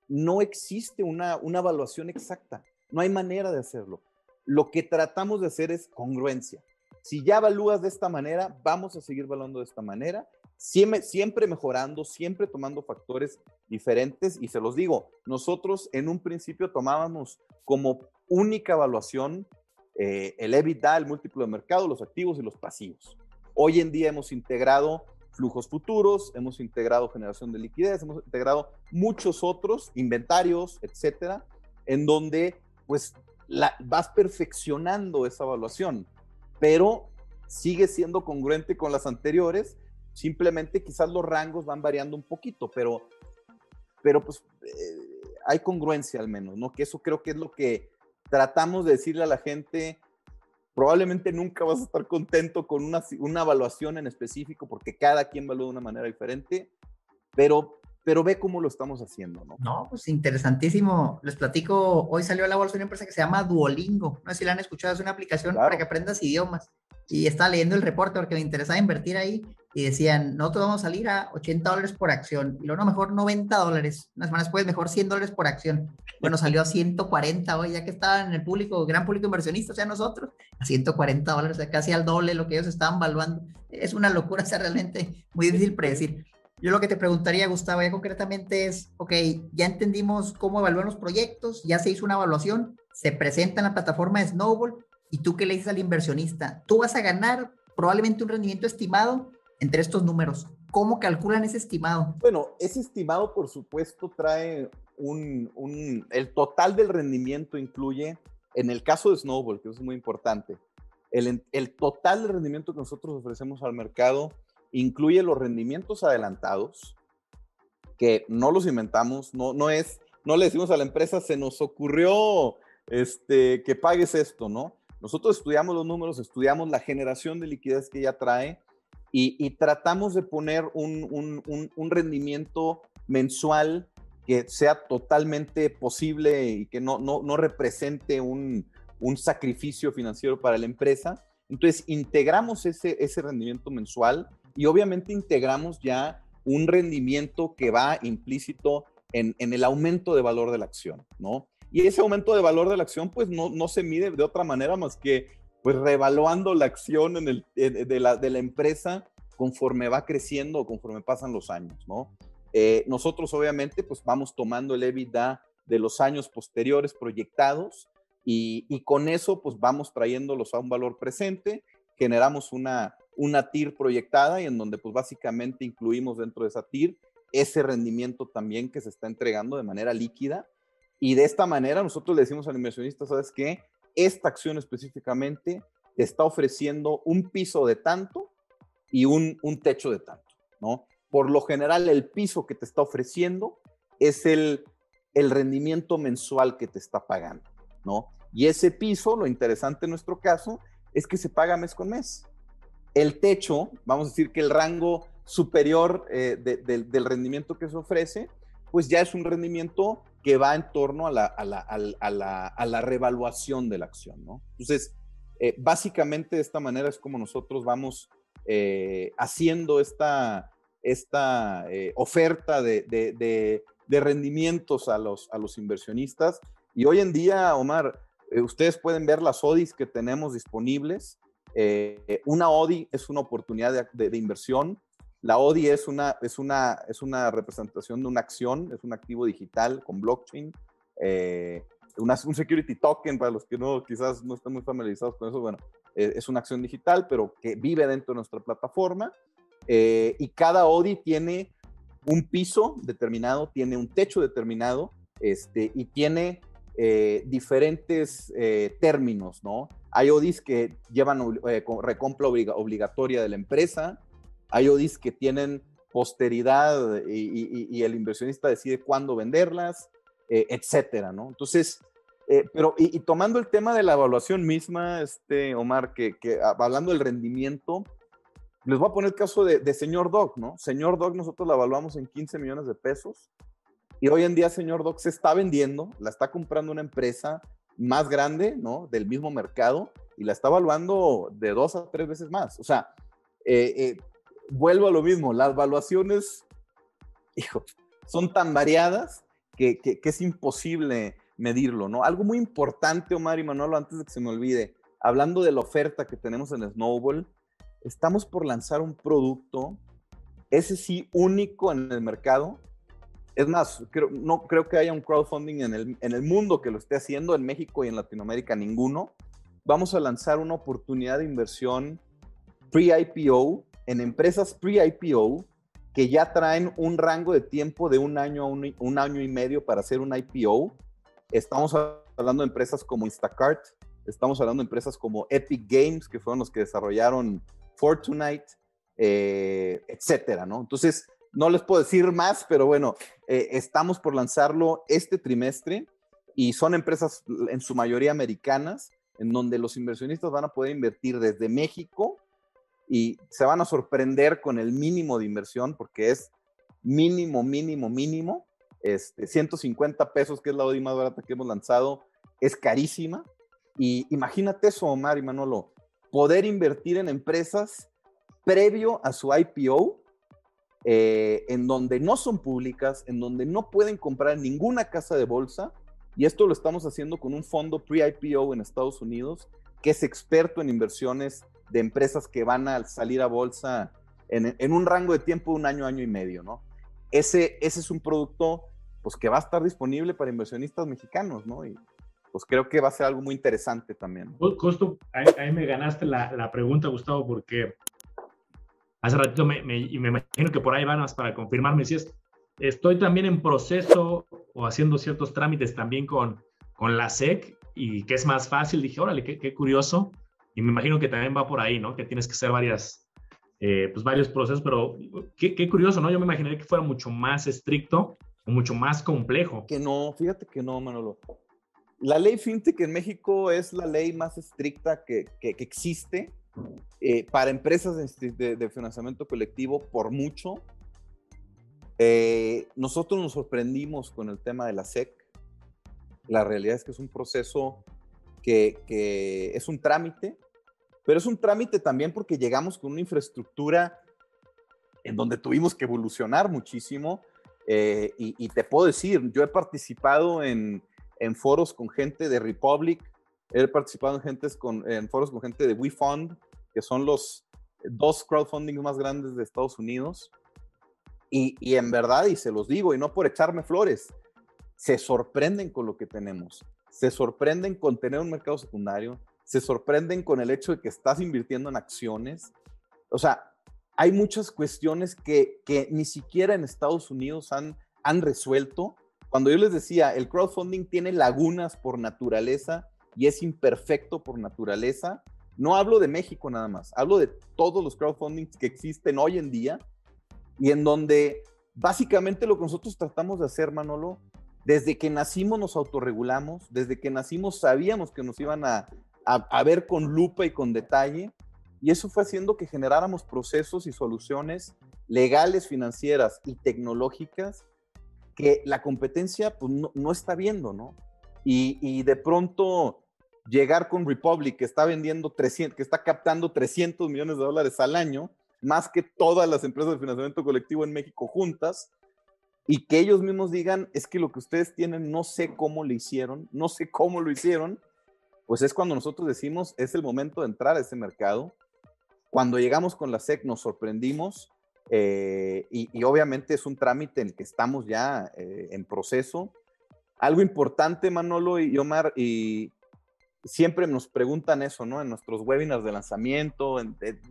S2: no existe una, una evaluación exacta. No hay manera de hacerlo. Lo que tratamos de hacer es congruencia. Si ya evalúas de esta manera, vamos a seguir evaluando de esta manera, siempre, siempre mejorando, siempre tomando factores diferentes. Y se los digo, nosotros en un principio tomábamos como única evaluación eh, el EBITDA, el múltiplo de mercado, los activos y los pasivos. Hoy en día hemos integrado flujos futuros, hemos integrado generación de liquidez, hemos integrado muchos otros inventarios, etcétera, en donde pues vas perfeccionando esa evaluación, pero sigue siendo congruente con las anteriores, simplemente quizás los rangos van variando un poquito, pero, pero pues eh, hay congruencia al menos, ¿no? Que eso creo que es lo que tratamos de decirle a la gente probablemente nunca vas a estar contento con una, una evaluación en específico porque cada quien evalúa de una manera diferente, pero, pero ve cómo lo estamos haciendo, ¿no?
S3: No, pues interesantísimo. Les platico, hoy salió a la bolsa una empresa que se llama Duolingo. No sé si la han escuchado, es una aplicación claro. para que aprendas idiomas y estaba leyendo el reporte porque me interesaba invertir ahí y decían, nosotros vamos a salir a 80 dólares por acción y luego mejor 90 dólares, unas semanas después mejor 100 dólares por acción. Bueno, salió a 140 hoy, ya que estaba en el público, gran público inversionista, o sea, nosotros, a 140 dólares, o sea, casi al doble lo que ellos estaban valuando. Es una locura, o sea, realmente muy difícil predecir. Yo lo que te preguntaría, Gustavo, ya concretamente es, ok, ya entendimos cómo evaluar los proyectos, ya se hizo una evaluación, se presenta en la plataforma de Snowball, ¿Y tú qué le dices al inversionista? Tú vas a ganar probablemente un rendimiento estimado entre estos números. ¿Cómo calculan ese estimado?
S2: Bueno, ese estimado, por supuesto, trae un, el total del rendimiento incluye, en el caso de Snowball, que es muy importante, el, el total del rendimiento que nosotros ofrecemos al mercado incluye los rendimientos adelantados, que no los inventamos, no, no es, no le decimos a la empresa, se nos ocurrió este, que pagues esto, ¿no? Nosotros estudiamos los números, estudiamos la generación de liquidez que ella trae y, y tratamos de poner un, un, un, un, rendimiento mensual que sea totalmente posible y que no, no, no represente un, sacrificio financiero para la empresa. Entonces, integramos ese, ese rendimiento mensual y obviamente integramos ya un rendimiento que va implícito en, en el aumento de valor de la acción, ¿no? Y ese aumento de valor de la acción, pues no, no se mide de otra manera más que pues revaluando la acción en el, de, la, de la empresa conforme va creciendo o conforme pasan los años, ¿no? Eh, nosotros obviamente pues vamos tomando el EBITDA de los años posteriores proyectados y, y, con eso pues vamos trayéndolos a un valor presente, generamos una, una TIR proyectada y en donde pues básicamente incluimos dentro de esa TIR ese rendimiento también que se está entregando de manera líquida y de esta manera nosotros le decimos al inversionista, ¿sabes qué? Esta acción específicamente te está ofreciendo un piso de tanto y un, un techo de tanto, ¿no? Por lo general, el piso que te está ofreciendo es el, el rendimiento mensual que te está pagando, ¿no? Y ese piso, lo interesante en nuestro caso, es que se paga mes con mes. El techo, vamos a decir que el rango superior eh, del rendimiento que se ofrece, pues ya es un rendimiento que va en torno a la, a la, a la, a la revaluación de la acción, ¿no? Entonces, eh, básicamente de esta manera es como nosotros vamos eh, haciendo esta, esta oferta de, de, de, rendimientos a los, a los inversionistas. Y hoy en día, Omar, ustedes pueden ver las ODIs que tenemos disponibles. Una ODI es una oportunidad de, inversión. La ODI es una, es, una, es una representación de una acción, es un activo digital con blockchain un security token, para los que no, quizás no estén muy familiarizados con eso, bueno, eh, es una acción digital, pero que vive dentro de nuestra plataforma. Eh, y cada ODI tiene un piso determinado, tiene un techo determinado, este, y tiene eh, diferentes términos, ¿no? Hay ODIs que llevan recompra obligatoria de la empresa, hay ODIs que tienen posteridad y, el inversionista decide cuándo venderlas, etcétera, ¿no? Entonces, eh, pero, y, tomando el tema de la evaluación misma, este, Omar, que, hablando del rendimiento, les voy a poner el caso de, Señor Doc, ¿no? Señor Doc nosotros la evaluamos en 15 millones de pesos y hoy en día Señor Doc se está vendiendo, la está comprando una empresa más grande, ¿no? Del mismo mercado y la está evaluando de dos a tres veces más. O sea, eh, eh, vuelvo a lo mismo, las evaluaciones, hijo, son tan variadas que, que es imposible medirlo, ¿no? Algo muy importante, Omar y Manolo, antes de que se me olvide, hablando de la oferta que tenemos en Snowball, estamos por lanzar un producto, ese sí, único en el mercado. Es más, no creo que haya un crowdfunding en el, mundo que lo esté haciendo, en México y en Latinoamérica ninguno. Vamos a lanzar una oportunidad de inversión pre-IPO en empresas pre-IPO que ya traen un rango de tiempo de un año a un, un año y medio para hacer un IPO Estamos hablando de empresas como Instacart, estamos hablando de empresas como Epic Games, que fueron los que desarrollaron Fortnite, eh, etcétera, ¿no? Entonces, no les puedo decir más, pero bueno, eh, estamos por lanzarlo este trimestre y son empresas en su mayoría americanas, en donde los inversionistas van a poder invertir desde México y se van a sorprender con el mínimo de inversión, porque es mínimo, mínimo, mínimo, este, 150 pesos, que es la ODI más barata que hemos lanzado, es carísima. Y imagínate eso, Omar y Manolo, poder invertir en empresas previo a su IPO, eh, en donde no son públicas, en donde no pueden comprar ninguna casa de bolsa. Y esto lo estamos haciendo con un fondo pre-IPO en Estados Unidos, que es experto en inversiones de empresas que van a salir a bolsa en, en un rango de tiempo de un año, año y medio, ¿no? ese, ese es un producto pues, que va a estar disponible para inversionistas mexicanos, ¿no? Y pues creo que va a ser algo muy interesante también.
S1: Justo ahí, me ganaste la, la, pregunta, Gustavo, porque hace ratito me, me, y me imagino que por ahí van para confirmarme si es, estoy también en proceso o haciendo ciertos trámites también con, con la SEC y que es más fácil, dije, órale, qué, qué curioso. Y me imagino que también va por ahí, ¿no? Que tienes que hacer varias, eh, pues varios procesos, pero qué, qué, curioso, ¿no? Yo me imaginé que fuera mucho más estricto o mucho más complejo.
S2: Que no, fíjate que no, Manolo. La ley FinTech en México es la ley más estricta que, que, existe eh, para empresas de, de, financiamiento colectivo por mucho. Eh, nosotros nos sorprendimos con el tema de la SEC. La realidad es que es un proceso que, que es un trámite pero es un trámite también porque llegamos con una infraestructura en donde tuvimos que evolucionar muchísimo. Eh, y, te puedo decir, yo he participado en, en, foros con gente de Republic, he participado en, gentes con, en foros con gente de WeFund, que son los dos crowdfunding más grandes de Estados Unidos. Y, y en verdad, y se los digo, y no por echarme flores, se sorprenden con lo que tenemos, se sorprenden con tener un mercado secundario, se sorprenden con el hecho de que estás invirtiendo en acciones. O sea, hay muchas cuestiones que, que ni siquiera en Estados Unidos han, han resuelto. Cuando yo les decía, el crowdfunding tiene lagunas por naturaleza y es imperfecto por naturaleza, no hablo de México nada más, hablo de todos los crowdfundings que existen hoy en día y en donde básicamente lo que nosotros tratamos de hacer, Manolo, desde que nacimos nos autorregulamos, desde que nacimos sabíamos que nos iban a, a, ver con lupa y con detalle, y eso fue haciendo que generáramos procesos y soluciones legales, financieras y tecnológicas que la competencia pues, no, está viendo, ¿no? Y, de pronto llegar con Republic, que está vendiendo 300, que está captando 300 millones de dólares al año, más que todas las empresas de financiamiento colectivo en México juntas, y que ellos mismos digan, es que lo que ustedes tienen, no sé cómo lo hicieron, no sé cómo lo hicieron, pues es cuando nosotros decimos, es el momento de entrar a ese mercado. Cuando llegamos con la SEC nos sorprendimos eh, y, obviamente es un trámite en el que estamos ya eh, en proceso. Algo importante, Manolo y Omar, y siempre nos preguntan eso, ¿no? En nuestros webinars de lanzamiento,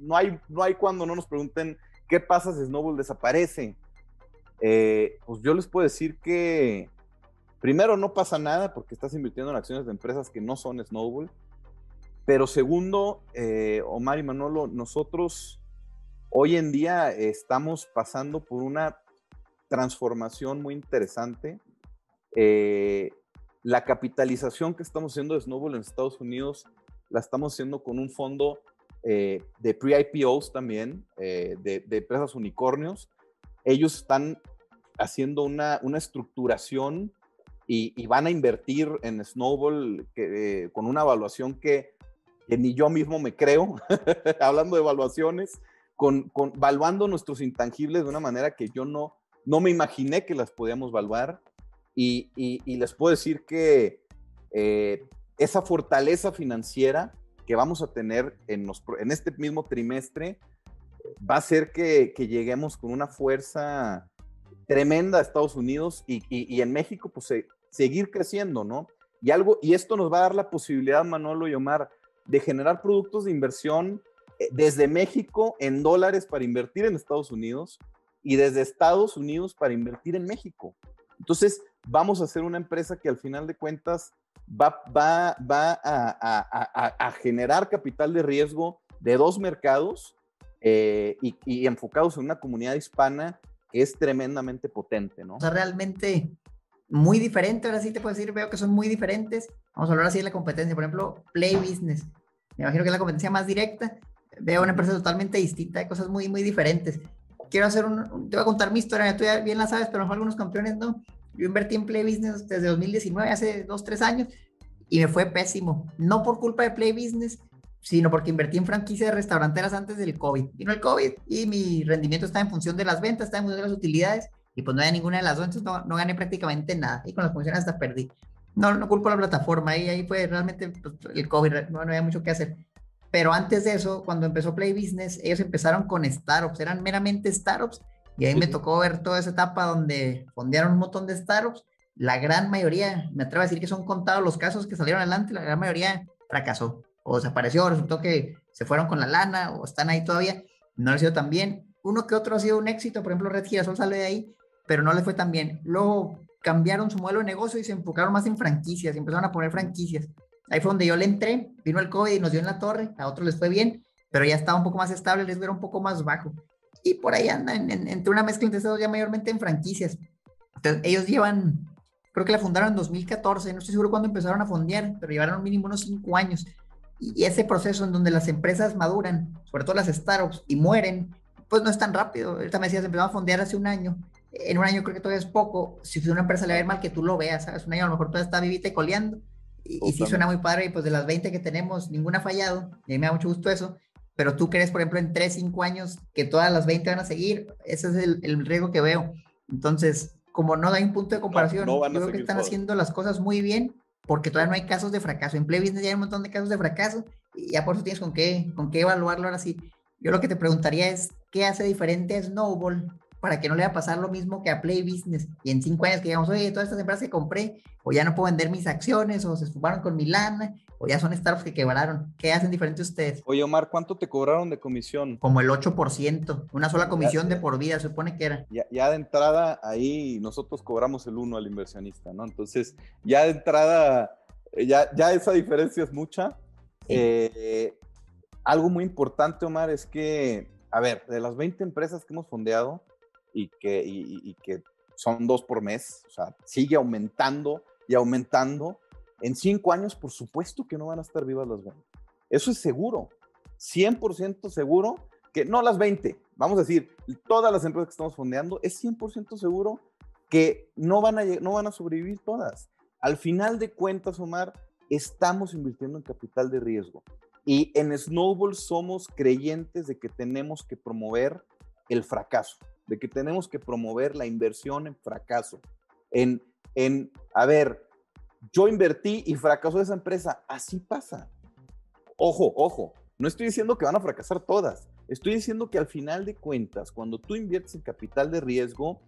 S2: no, hay, no hay cuando no nos pregunten qué pasa si Snowball desaparece. Eh, pues yo les puedo decir que primero, no pasa nada porque estás invirtiendo en acciones de empresas que no son Snowball. Pero segundo, eh, Omar y Manolo, nosotros hoy en día estamos pasando por una transformación muy interesante. Eh, la capitalización que estamos haciendo de Snowball en Estados Unidos la estamos haciendo con un fondo eh, de pre-IPOs también, de, empresas unicornios. Ellos están haciendo una, una estructuración y, van a invertir en Snowball que, con una evaluación que, ni yo mismo me creo, hablando de evaluaciones, con, con, valuando nuestros intangibles de una manera que yo no, no me imaginé que las podíamos valuar. Y, y, les puedo decir que eh, esa fortaleza financiera que vamos a tener en, en este mismo trimestre va a hacer que, que lleguemos con una fuerza tremenda a Estados Unidos y, y, en México pues se, seguir creciendo, ¿no? Y algo, y esto nos va a dar la posibilidad, Manolo y Omar, de generar productos de inversión eh, desde México en dólares para invertir en Estados Unidos y desde Estados Unidos para invertir en México. Entonces, vamos a ser una empresa que al final de cuentas va, va, va a, generar capital de riesgo de dos mercados eh, y, y, enfocados en una comunidad hispana que es tremendamente potente, ¿no?
S3: O sea, realmente muy diferente, ahora sí te puedo decir, veo que son muy diferentes. Vamos a hablar así de la competencia, por ejemplo, Play Business. Me imagino que es la competencia más directa. Veo una empresa totalmente distinta, hay cosas muy, muy diferentes. Quiero hacer un, te voy a contar mi historia, tú ya bien la sabes, pero algunos campeones no. Yo invertí en Play Business desde 2019, hace dos, tres años, y me fue pésimo. No por culpa de Play Business, sino porque invertí en franquicias restauranteras antes del COVID. Vino el COVID y mi rendimiento está en función de las ventas, está en función de las utilidades y pues no había ninguna de las dos, entonces no, gané prácticamente nada. Y con las funciones hasta perdí. No, no culpo la plataforma, ahí, ahí fue realmente pues, el COVID, no, no había mucho que hacer. Pero antes de eso, cuando empezó Play Business, ellos empezaron con startups, eran meramente startups, y ahí me tocó ver toda esa etapa donde fondearon un montón de startups. La gran mayoría, me atrevo a decir que son contados los casos que salieron adelante, la gran mayoría fracasó o desapareció, resultó que se fueron con la lana o están ahí todavía, no ha sido tan bien. Uno que otro ha sido un éxito, por ejemplo, Red Girasol sale de ahí, pero no les fue tan bien. Luego cambiaron su modelo de negocio y se enfocaron más en franquicias, y empezaron a poner franquicias. Ahí fue donde yo le entré, vino el COVID y nos dio en la torre, a otros les fue bien, pero ya estaba un poco más estable, les era un poco más bajo. Y por ahí andan entre una mezcla entre estos ya mayormente en franquicias. Entonces, ellos llevan, creo que la fundaron en 2014, no estoy seguro cuándo empezaron a fondear, pero llevaron mínimo unos cinco años. Y ese proceso en donde las empresas maduran, sobre todo las startups, y mueren, pues no es tan rápido. Ahorita me decías, empezaron a fondear hace un año en un año creo que todavía es poco. Si una empresa le va a ir mal, que tú lo veas, ¿sabes? Un año a lo mejor todavía está vivita y coleando. Y, y sí suena muy padre, y pues de las 20 que tenemos, ninguna ha fallado. Y a mí me da mucho gusto eso. Pero tú crees, por ejemplo, en 3, 5 años que todas las 20 van a seguir, ese es el, el riesgo que veo. Entonces, como no hay un punto de comparación, yo creo que están haciendo las cosas muy bien, porque todavía no hay casos de fracaso. En Play Business ya hay un montón de casos de fracaso y ya por eso tienes con qué, con qué evaluarlo ahora sí. Yo lo que te preguntaría es, ¿qué hace diferente a Snowball para que no le va a pasar lo mismo que a Play Business? Y en cinco años que digamos, oye, todas estas empresas que compré, o ya no puedo vender mis acciones, o se esfumaron con mi lana, o ya son startups que quebraron. ¿Qué hacen diferente ustedes?
S2: Oye, Omar, ¿cuánto te cobraron de comisión?
S3: Como el 8%, una sola comisión de por vida, se supone que era.
S2: Ya, ya, de entrada, ahí nosotros cobramos el uno al inversionista, ¿no? Entonces, ya de entrada, eh, ya, ya esa diferencia es mucha. Sí. Eh, algo muy importante, Omar, es que, a ver, de las 20 empresas que hemos fondeado y que, y, y que son dos por mes, o sea, sigue aumentando y aumentando. En cinco años, por supuesto que no van a estar vivas las 20. Eso es seguro, 100% seguro que no las 20, vamos a decir, todas las empresas que estamos fondeando, es 100% seguro que no van, a, no van a sobrevivir todas. Al final de cuentas, Omar, estamos invirtiendo en capital de riesgo. Y en Snowball somos creyentes de que tenemos que promover el fracaso, de que tenemos que promover la inversión en fracaso. En, en a ver, yo invertí y fracasó esa empresa. Así pasa. Ojo, ojo, no estoy diciendo que van a fracasar todas. Estoy diciendo que al final de cuentas, cuando tú inviertes en capital de riesgo,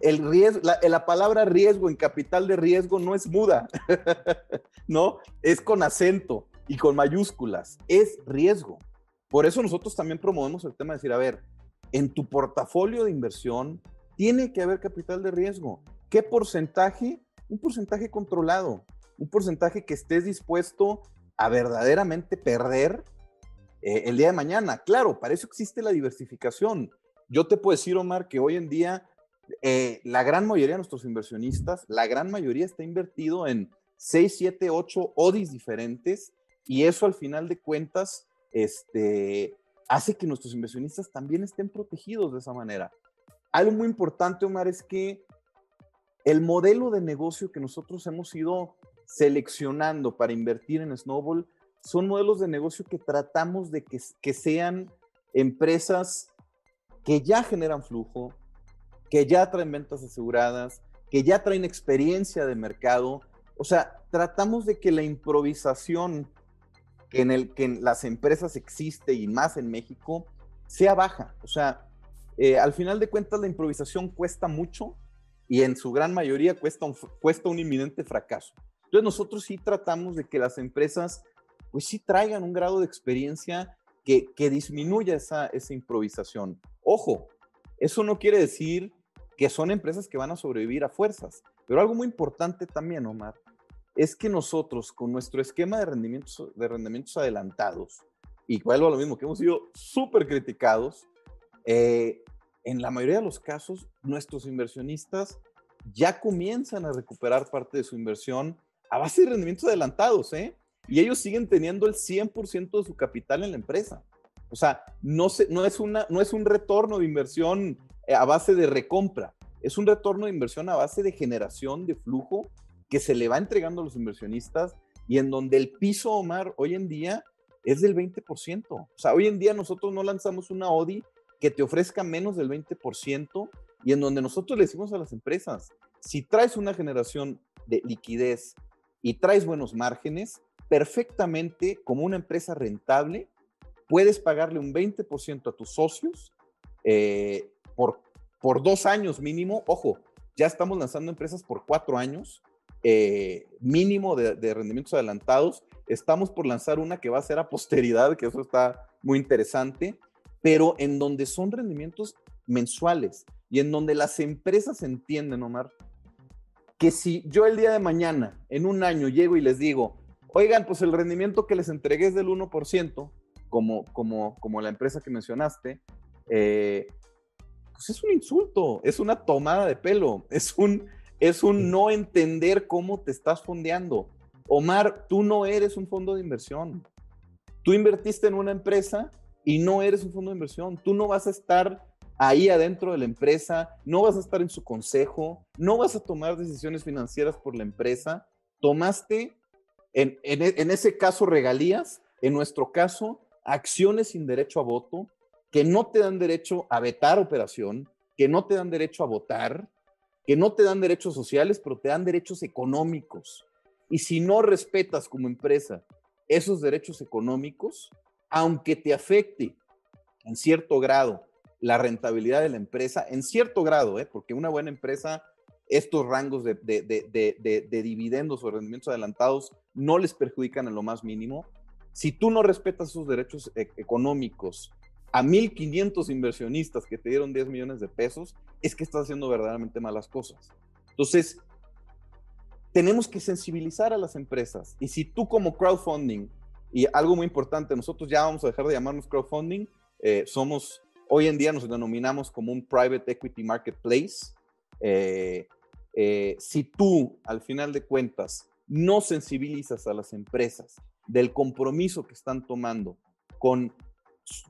S2: el riesgo, la, la, palabra riesgo en capital de riesgo no es muda, no, es con acento y con mayúsculas, es riesgo. Por eso nosotros también promovemos el tema de decir, a ver, en tu portafolio de inversión tiene que haber capital de riesgo. ¿Qué porcentaje? Un porcentaje controlado, un porcentaje que estés dispuesto a verdaderamente perder eh, el día de mañana. Claro, para eso existe la diversificación. Yo te puedo decir, Omar, que hoy en día eh, la gran mayoría de nuestros inversionistas, la gran mayoría está invertido en 6, 7, 8 ODIs diferentes y eso al final de cuentas este, hace que nuestros inversionistas también estén protegidos de esa manera. Algo muy importante, Omar, es que el modelo de negocio que nosotros hemos ido seleccionando para invertir en Snowball son modelos de negocio que tratamos de que, sean empresas que ya generan flujo, que ya traen ventas aseguradas, que ya traen experiencia de mercado. O sea, tratamos de que la improvisación que en, el, que las empresas existe y más en México sea baja. O sea, eh, al final de cuentas la improvisación cuesta mucho y en su gran mayoría cuesta un, cuesta un inminente fracaso. Entonces nosotros sí tratamos de que las empresas pues sí traigan un grado de experiencia que, que disminuya esa, esa improvisación. Ojo, eso no quiere decir que son empresas que van a sobrevivir a fuerzas, pero algo muy importante también, Omar, es que nosotros con nuestro esquema de rendimientos, de rendimientos adelantados, y vuelvo a lo mismo, que hemos sido súper criticados, eh, en la mayoría de los casos nuestros inversionistas ya comienzan a recuperar parte de su inversión a base de rendimientos adelantados, ¿eh? Y ellos siguen teniendo el 100% de su capital en la empresa. O sea, no, se, no, es una, no es un retorno de inversión eh, a base de recompra, es un retorno de inversión a base de generación de flujo que se le va entregando a los inversionistas y en donde el piso, Omar, hoy en día es del 20%. O sea, hoy en día nosotros no lanzamos una ODI que te ofrezca menos del 20% y en donde nosotros le decimos a las empresas, si traes una generación de liquidez y traes buenos márgenes, perfectamente como una empresa rentable, puedes pagarle un 20% a tus socios eh, por, por dos años mínimo. Ojo, ya estamos lanzando empresas por cuatro años eh, mínimo de, de, rendimientos adelantados. Estamos por lanzar una que va a ser a posteridad, que eso está muy interesante, pero en donde son rendimientos mensuales y en donde las empresas entienden, Omar, que si yo el día de mañana, en un año, llego y les digo, oigan, pues el rendimiento que les entregué es del 1%, como, como, como la empresa que mencionaste, eh, pues es un insulto, es una tomada de pelo, es un, es un no entender cómo te estás fondeando. Omar, tú no eres un fondo de inversión. Tú invertiste en una empresa y no eres un fondo de inversión. Tú no vas a estar ahí adentro de la empresa, no vas a estar en su consejo, no vas a tomar decisiones financieras por la empresa. Tomaste, en, en, en ese caso, regalías, en nuestro caso, acciones sin derecho a voto, que no te dan derecho a vetar operación, que no te dan derecho a votar, que no te dan derechos sociales, pero te dan derechos económicos. Y si no respetas como empresa esos derechos económicos, aunque te afecte en cierto grado la rentabilidad de la empresa, en cierto grado, ¿eh? porque una buena empresa, estos rangos de, de dividendos o rendimientos adelantados no les perjudican en lo más mínimo. Si tú no respetas esos derechos e, económicos a 1.500 inversionistas que te dieron 10 millones de pesos, es que estás haciendo verdaderamente malas cosas. Entonces, tenemos que sensibilizar a las empresas. Y si tú como crowdfunding, y algo muy importante, nosotros ya vamos a dejar de llamarnos crowdfunding, eh, somos, hoy en día nos denominamos como un private equity marketplace. Eh, eh, si tú, al final de cuentas, no sensibilizas a las empresas del compromiso que están tomando con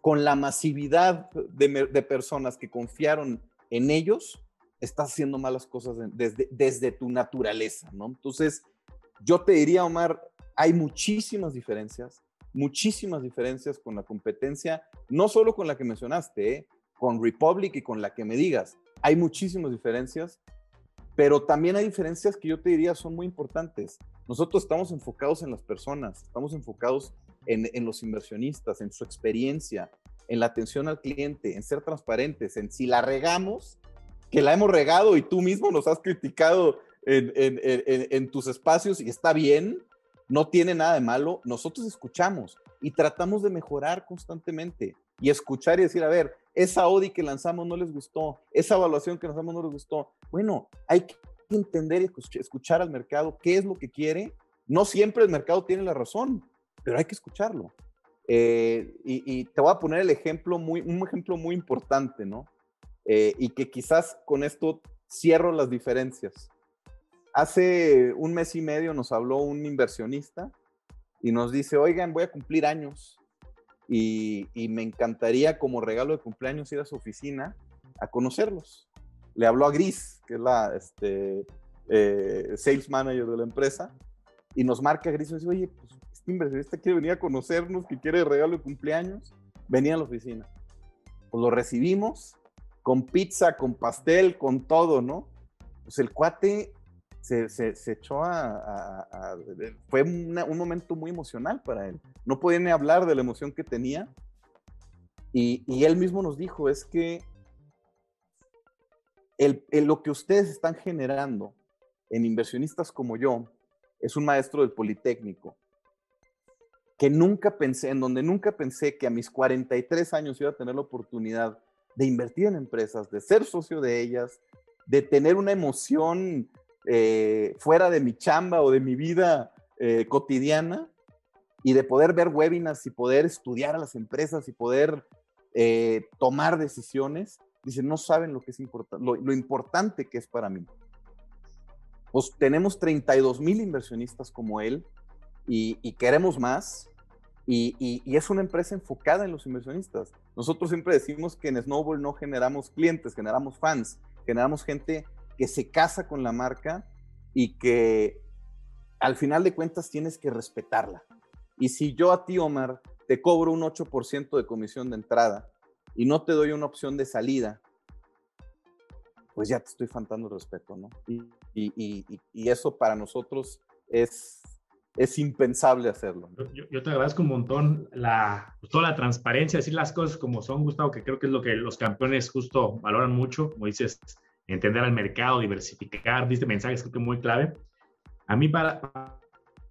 S2: con la masividad de, personas que confiaron en ellos, estás haciendo malas cosas desde, tu naturaleza, ¿no? Entonces, yo te diría, Omar, hay muchísimas diferencias, muchísimas diferencias con la competencia, no solo con la que mencionaste, ¿eh? con Republic y con la que me digas, hay muchísimas diferencias, pero también hay diferencias que yo te diría son muy importantes. Nosotros estamos enfocados en las personas, estamos enfocados en, los inversionistas, en su experiencia, en la atención al cliente, en ser transparentes, en si la regamos, que la hemos regado y tú mismo nos has criticado en, en, tus espacios y está bien, no tiene nada de malo, nosotros escuchamos y tratamos de mejorar constantemente y escuchar y decir, a ver, esa Audi que lanzamos no les gustó, esa evaluación que lanzamos no les gustó. Bueno, hay que entender y escuchar al mercado qué es lo que quiere. No siempre el mercado tiene la razón pero hay que escucharlo. Eh, y, te voy a poner el ejemplo muy, un ejemplo muy importante, ¿no? Eh, y que quizás con esto cierro las diferencias. Hace un mes y medio nos habló un inversionista y nos dice, oigan, voy a cumplir años y, me encantaría como regalo de cumpleaños ir a su oficina a conocerlos. Le habló a Gris, que es la este, eh, sales manager de la empresa, y nos marca Gris y dice, oye, inversionista quiere venir a conocernos, que quiere regalo de cumpleaños, venía a la oficina. Pues lo recibimos con pizza, con pastel, con todo, ¿no? Pues el cuate se, se, echó a... fue un momento muy emocional para él. No podía ni hablar de la emoción que tenía. Y, y él mismo nos dijo, es que el, lo que ustedes están generando en inversionistas como yo es un maestro del Politécnico que nunca pensé, en donde nunca pensé que a mis 43 años iba a tener la oportunidad de invertir en empresas, de ser socio de ellas, de tener una emoción eh, fuera de mi chamba o de mi vida eh, cotidiana y de poder ver webinars y poder estudiar a las empresas y poder eh, tomar decisiones, dice, no saben lo que es importante, lo, importante que es para mí. Pues tenemos 32 mil inversionistas como él, y, queremos más. Y, es una empresa enfocada en los inversionistas. Nosotros siempre decimos que en Snowball no generamos clientes, generamos fans, generamos gente que se casa con la marca y que al final de cuentas tienes que respetarla. Y si yo a ti, Omar, te cobro un 8% de comisión de entrada y no te doy una opción de salida, pues ya te estoy faltando respeto, ¿no? y eso para nosotros es, es impensable hacerlo.
S1: Yo, te agradezco un montón la, pues, toda la transparencia, decir las cosas como son, Gustavo, que creo que es lo que los campeones justo valoran mucho, como dices, entender al mercado, diversificar, diste mensajes creo que muy clave. A mí, para,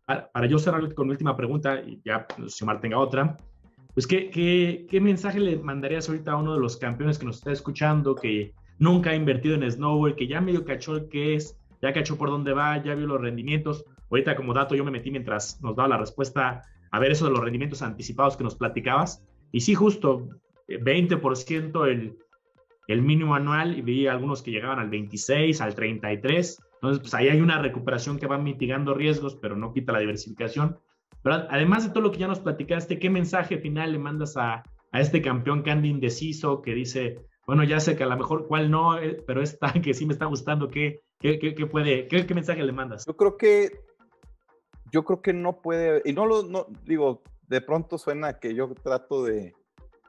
S1: para, yo cerrar con la última pregunta, y ya si Omar tenga otra, pues ¿qué, qué, qué mensaje le mandarías ahorita a uno de los campeones que nos está escuchando, que nunca ha invertido en Snowball, que ya medio cachó el que es, ya cachó por dónde va, ya vio los rendimientos, Ahorita como dato yo me metí mientras nos daba la respuesta a ver eso de los rendimientos anticipados que nos platicabas. Y sí, justo 20% eh, el, el mínimo anual y vi algunos que llegaban al 26, al 33. Entonces, pues ahí hay una recuperación que va mitigando riesgos, pero no quita la diversificación. Pero además de todo lo que ya nos platicaste, ¿qué mensaje final le mandas a, a este campeón que anda indeciso, que dice, bueno, ya sé que a lo mejor cuál no, eh, pero esta que sí me está gustando, ¿qué, qué, qué, puede, qué, qué mensaje le mandas?
S2: Yo creo que yo creo que no puede, y no lo, digo, de pronto suena que yo trato de,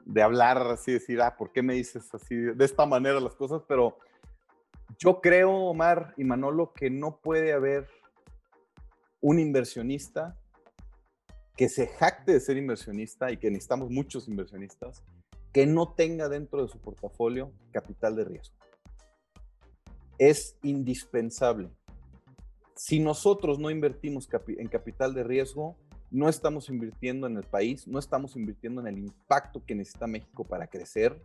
S2: de hablar así, decir, ah, ¿por qué me dices así, de esta manera las cosas? Pero yo creo, Omar y Manolo, que no puede haber un inversionista que se jacte de ser inversionista y que necesitamos muchos inversionistas, que no tenga dentro de su portafolio capital de riesgo. Es indispensable. Si nosotros no invertimos en capital de riesgo, no estamos invirtiendo en el país, no estamos invirtiendo en el impacto que necesita México para crecer.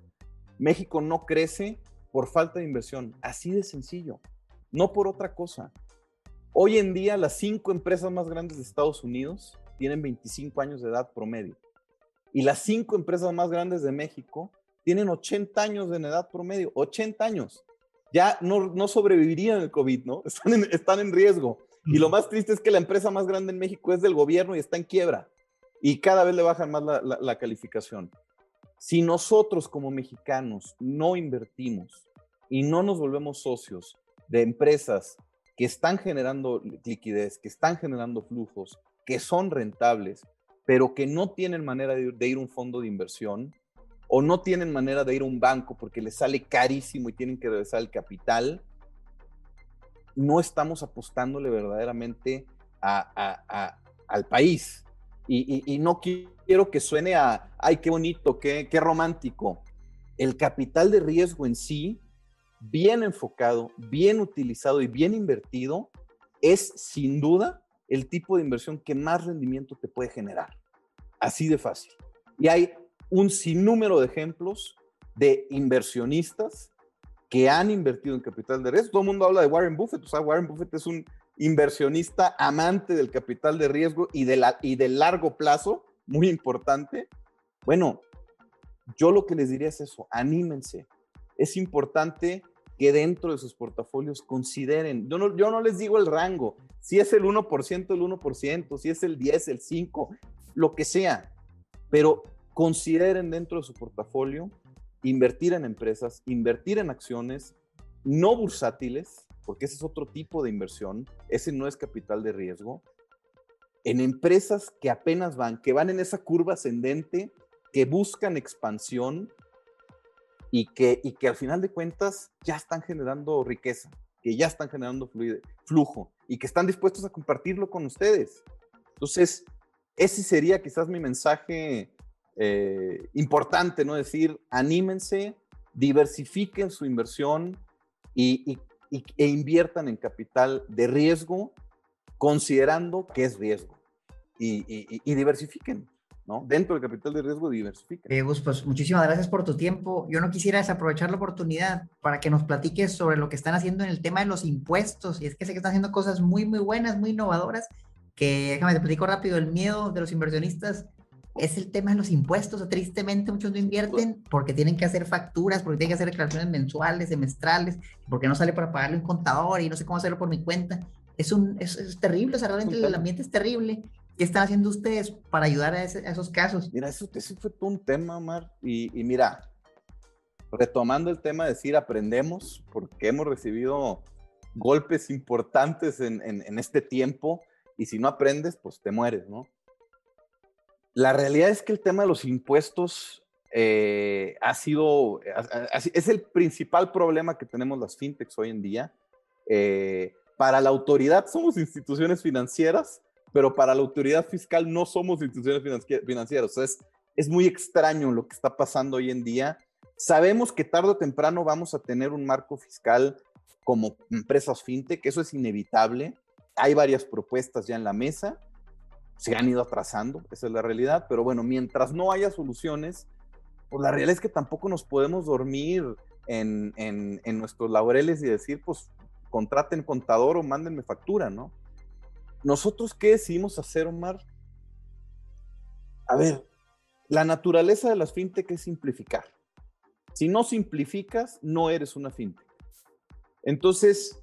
S2: México no crece por falta de inversión, así de sencillo, no por otra cosa. Hoy en día las cinco empresas más grandes de Estados Unidos tienen 25 años de edad promedio. Y las cinco empresas más grandes de México tienen 80 años de edad promedio, 80 años. Ya no, no sobrevivirían el COVID, ¿no? Están en, están en riesgo. Y lo más triste es que la empresa más grande en México es del gobierno y está en quiebra. Y cada vez le bajan más la, la calificación. Si nosotros como mexicanos no invertimos y no nos volvemos socios de empresas que están generando liquidez, que están generando flujos, que son rentables, pero que no tienen manera de ir, a un fondo de inversión o no tienen manera de ir a un banco porque les sale carísimo y tienen que regresar el capital, no estamos apostándole verdaderamente al país. Y, no quiero que suene a, ay, qué bonito, qué, qué romántico. El capital de riesgo en sí, bien enfocado, bien utilizado y bien invertido, es sin duda el tipo de inversión que más rendimiento te puede generar. Así de fácil. Y hay un sinnúmero de ejemplos de inversionistas que han invertido en capital de riesgo. Todo el mundo habla de Warren Buffett. O sea, Warren Buffett es un inversionista amante del capital de riesgo y de, la, y de largo plazo, muy importante. Bueno, yo lo que les diría es eso, anímense. Es importante que dentro de sus portafolios consideren, yo no, yo no les digo el rango, si es el 1%, el 1%, si es el 10, el 5, lo que sea, pero consideren dentro de su portafolio invertir en empresas, invertir en acciones no bursátiles, porque ese es otro tipo de inversión, ese no es capital de riesgo, en empresas que apenas van, que van en esa curva ascendente, que buscan expansión y que, y que al final de cuentas ya están generando riqueza, que ya están generando flujo y que están dispuestos a compartirlo con ustedes. Entonces, ese sería quizás mi mensaje eh, importante, ¿no? Decir, anímense, diversifiquen su inversión y, e inviertan en capital de riesgo, considerando que es riesgo. y diversifiquen. ¿no? Dentro del capital de riesgo diversifica.
S3: Eh, pues muchísimas gracias por tu tiempo. Yo no quisiera desaprovechar la oportunidad para que nos platiques sobre lo que están haciendo en el tema de los impuestos. Y es que sé que están haciendo cosas muy, muy buenas, muy innovadoras, que déjame te platico rápido, el miedo de los inversionistas es el tema de los impuestos. tristemente muchos no invierten porque tienen que hacer facturas, porque tienen que hacer declaraciones mensuales, semestrales, porque no sale para pagarle un contador y no sé cómo hacerlo por mi cuenta. Es, un, es, es terrible, o sea, realmente el ambiente es terrible ¿Qué están haciendo ustedes para ayudar a, esos casos?
S2: Mira, eso, fue todo un tema, Omar. Y, mira, retomando el tema de decir aprendemos, porque hemos recibido golpes importantes en, este tiempo, y si no aprendes, pues te mueres, ¿no? La realidad es que el tema de los impuestos eh, ha sido, es el principal problema que tenemos las fintechs hoy en día. Eh, para la autoridad somos instituciones financieras, pero para la autoridad fiscal no somos instituciones financieras. Es, es muy extraño lo que está pasando hoy en día. Sabemos que tarde o temprano vamos a tener un marco fiscal como empresas fintech, eso es inevitable. Hay varias propuestas ya en la mesa, se han ido atrasando, esa es la realidad, pero bueno, mientras no haya soluciones, pues la realidad es que tampoco nos podemos dormir en, en, en nuestros laureles y decir, pues contraten contador o mándenme factura, ¿no? ¿Nosotros qué decidimos hacer, Omar? A ver, la naturaleza de las fintech es simplificar. Si no simplificas, no eres una fintech. Entonces,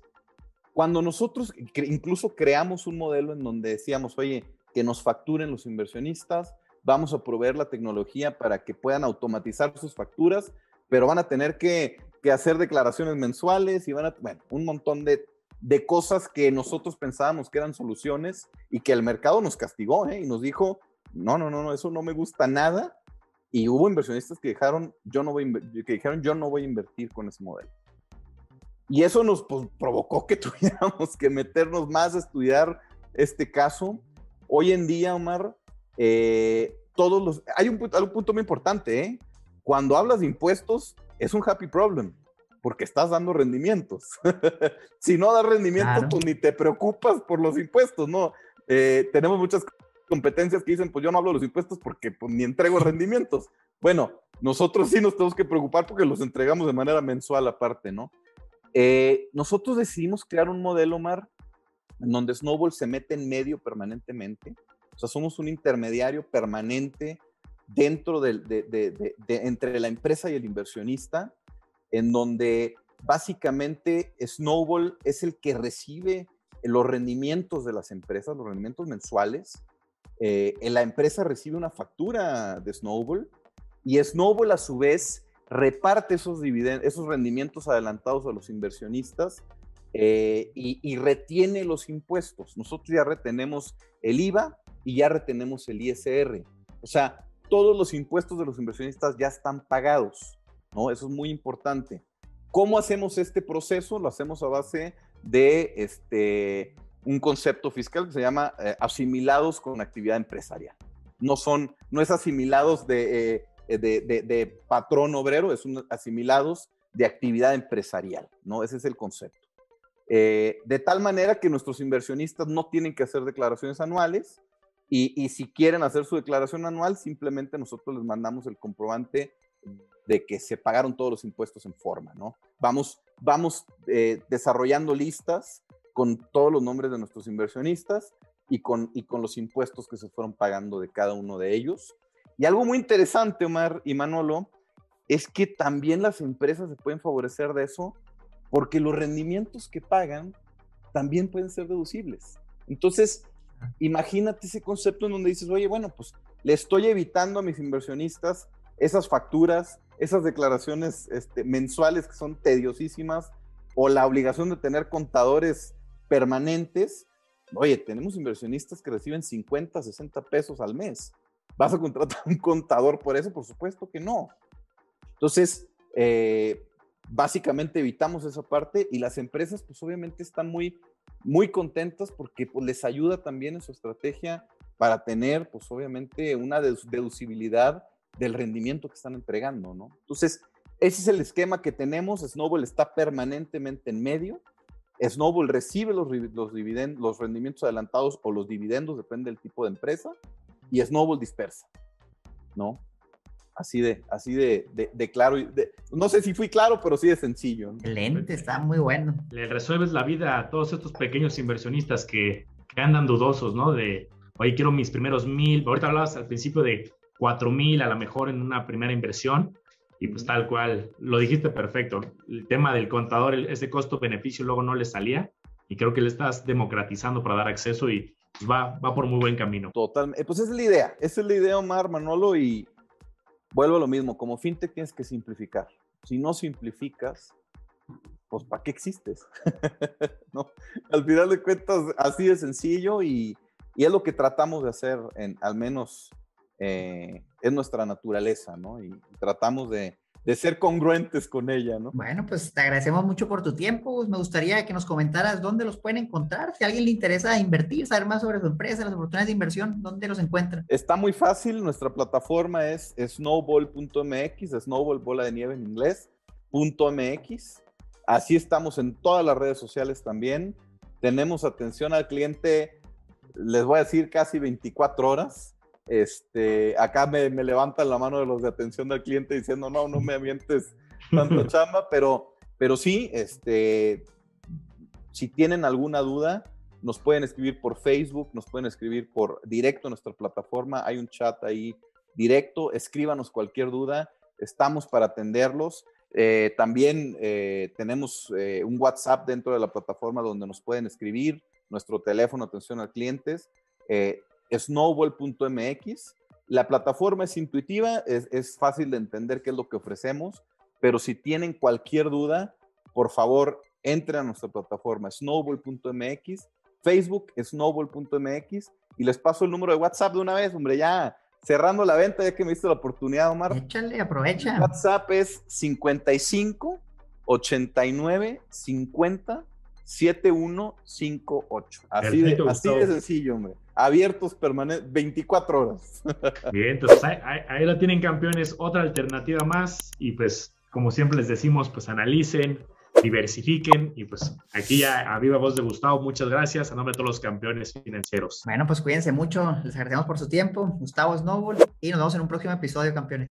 S2: cuando nosotros incluso creamos un modelo en donde decíamos, oye, que nos facturen los inversionistas, vamos a proveer la tecnología para que puedan automatizar sus facturas, pero van a tener que, que hacer declaraciones mensuales y van a, bueno, un montón de de cosas que nosotros pensábamos que eran soluciones y que el mercado nos castigó ¿eh? y nos dijo, no, no, no, no, eso no me gusta nada. Y hubo inversionistas que, dejaron, yo no voy que dijeron, yo no voy a invertir con ese modelo. Y eso nos pues, provocó que tuviéramos que meternos más a estudiar este caso. Hoy en día, Omar, eh, todos los... Hay un, un punto muy importante, ¿eh? Cuando hablas de impuestos, es un happy problem, porque estás dando rendimientos. si no das rendimientos, pues ni te preocupas por los impuestos, ¿no? Eh, tenemos muchas competencias que dicen, pues yo no hablo de los impuestos porque pues, ni entrego rendimientos. Bueno, nosotros sí nos tenemos que preocupar porque los entregamos de manera mensual aparte, ¿no? Eh, nosotros decidimos crear un modelo, Omar, en donde Snowball se mete en medio permanentemente. O sea, somos un intermediario permanente dentro de, entre la empresa y el inversionista, en donde básicamente Snowball es el que recibe los rendimientos de las empresas, los rendimientos mensuales. Eh, la empresa recibe una factura de Snowball y Snowball a su vez reparte esos, esos rendimientos adelantados a los inversionistas eh, y, retiene los impuestos. Nosotros ya retenemos el IVA y ya retenemos el ISR. O sea, todos los impuestos de los inversionistas ya están pagados, ¿no? Eso es muy importante. ¿Cómo hacemos este proceso? Lo hacemos a base de este, un concepto fiscal que se llama eh, asimilados con actividad empresarial. No son, no es asimilados de eh, eh, de, patrón obrero, es un asimilados de actividad empresarial, ¿no? Ese es el concepto. Eh, de tal manera que nuestros inversionistas no tienen que hacer declaraciones anuales y, si quieren hacer su declaración anual, simplemente nosotros les mandamos el comprobante de que se pagaron todos los impuestos en forma, ¿no? Vamos, vamos eh, desarrollando listas con todos los nombres de nuestros inversionistas y con, y con los impuestos que se fueron pagando de cada uno de ellos. Y algo muy interesante, Omar y Manolo, es que también las empresas se pueden favorecer de eso porque los rendimientos que pagan también pueden ser deducibles. Entonces, imagínate ese concepto en donde dices, oye, bueno, pues le estoy evitando a mis inversionistas esas facturas, esas declaraciones este, mensuales que son tediosísimas, o la obligación de tener contadores permanentes. Oye, tenemos inversionistas que reciben 50, 60 pesos al mes. ¿Vas a contratar un contador por eso? Por supuesto que no. Entonces, eh, básicamente evitamos esa parte y las empresas pues obviamente están muy, muy contentas porque pues, les ayuda también en su estrategia para tener pues obviamente una deducibilidad del rendimiento que están entregando, ¿no? Entonces, ese es el esquema que tenemos. Snowball está permanentemente en medio. Snowball recibe los, los, los rendimientos adelantados o los dividendos, depende del tipo de empresa y Snowball dispersa, ¿no? Así de, así de, de, claro. no sé si fui claro, pero sí de sencillo.
S3: Excelente, está muy bueno.
S1: Le resuelves la vida a todos estos pequeños inversionistas que, que andan dudosos, ¿no? De, oye, quiero mis primeros mil. Ahorita hablabas al principio de cuatro mil, a lo mejor en una primera inversión. Y pues tal cual, lo dijiste perfecto. El tema del contador, ese costo-beneficio luego no le salía. Y creo que le estás democratizando para dar acceso y pues, va, va por muy buen camino.
S2: Totalmente. Pues esa es la idea. Esa es la idea, Omar, Manolo, y vuelvo a lo mismo. Como fintech tienes que simplificar. Si no simplificas, pues ¿para qué existes? ¿No? Al final de cuentas, así de sencillo y, y, es lo que tratamos de hacer, en, al menos eh, es nuestra naturaleza, ¿no? Y tratamos de, de ser congruentes con ella, ¿no?
S3: Bueno, pues te agradecemos mucho por tu tiempo. Me gustaría que nos comentaras dónde los pueden encontrar. Si a alguien le interesa invertir, saber más sobre su empresa, las oportunidades de inversión, ¿dónde los encuentran?
S2: Está muy fácil. Nuestra plataforma es snowball.mx, snowball bola de nieve en inglés, .mx. Así estamos en todas las redes sociales también. Tenemos atención al cliente, les voy a decir, casi 24 horas. Este, acá me, me, levantan la mano de los de atención del cliente diciendo, no, no me avientes tanto chamba, pero, pero sí, este, si tienen alguna duda, nos pueden escribir por Facebook, nos pueden escribir por directo en nuestra plataforma, hay un chat ahí directo, escríbanos cualquier duda, estamos para atenderlos. Eh, también eh, tenemos eh, un WhatsApp dentro de la plataforma donde nos pueden escribir, nuestro teléfono atención a clientes snowball.mx. La plataforma es intuitiva, es, fácil de entender qué es lo que ofrecemos, pero si tienen cualquier duda, por favor, entren a nuestra plataforma snowball.mx, Facebook snowball.mx y les paso el número de WhatsApp de una vez, hombre, ya cerrando la venta, ya que me diste la oportunidad, Omar.
S3: Échale, aprovecha.
S2: WhatsApp es 55 89 50 7158. Así, de, así de sencillo, hombre. Abiertos permanentes, 24 horas.
S1: Bien, entonces ahí, ahí, lo tienen campeones, otra alternativa más. Y pues, como siempre les decimos, pues analicen, diversifiquen y pues aquí ya a viva voz de Gustavo, muchas gracias a nombre de todos los campeones financieros.
S3: Bueno, pues cuídense mucho, les agradecemos por su tiempo, Gustavo Snowball y nos vemos en un próximo episodio, campeones.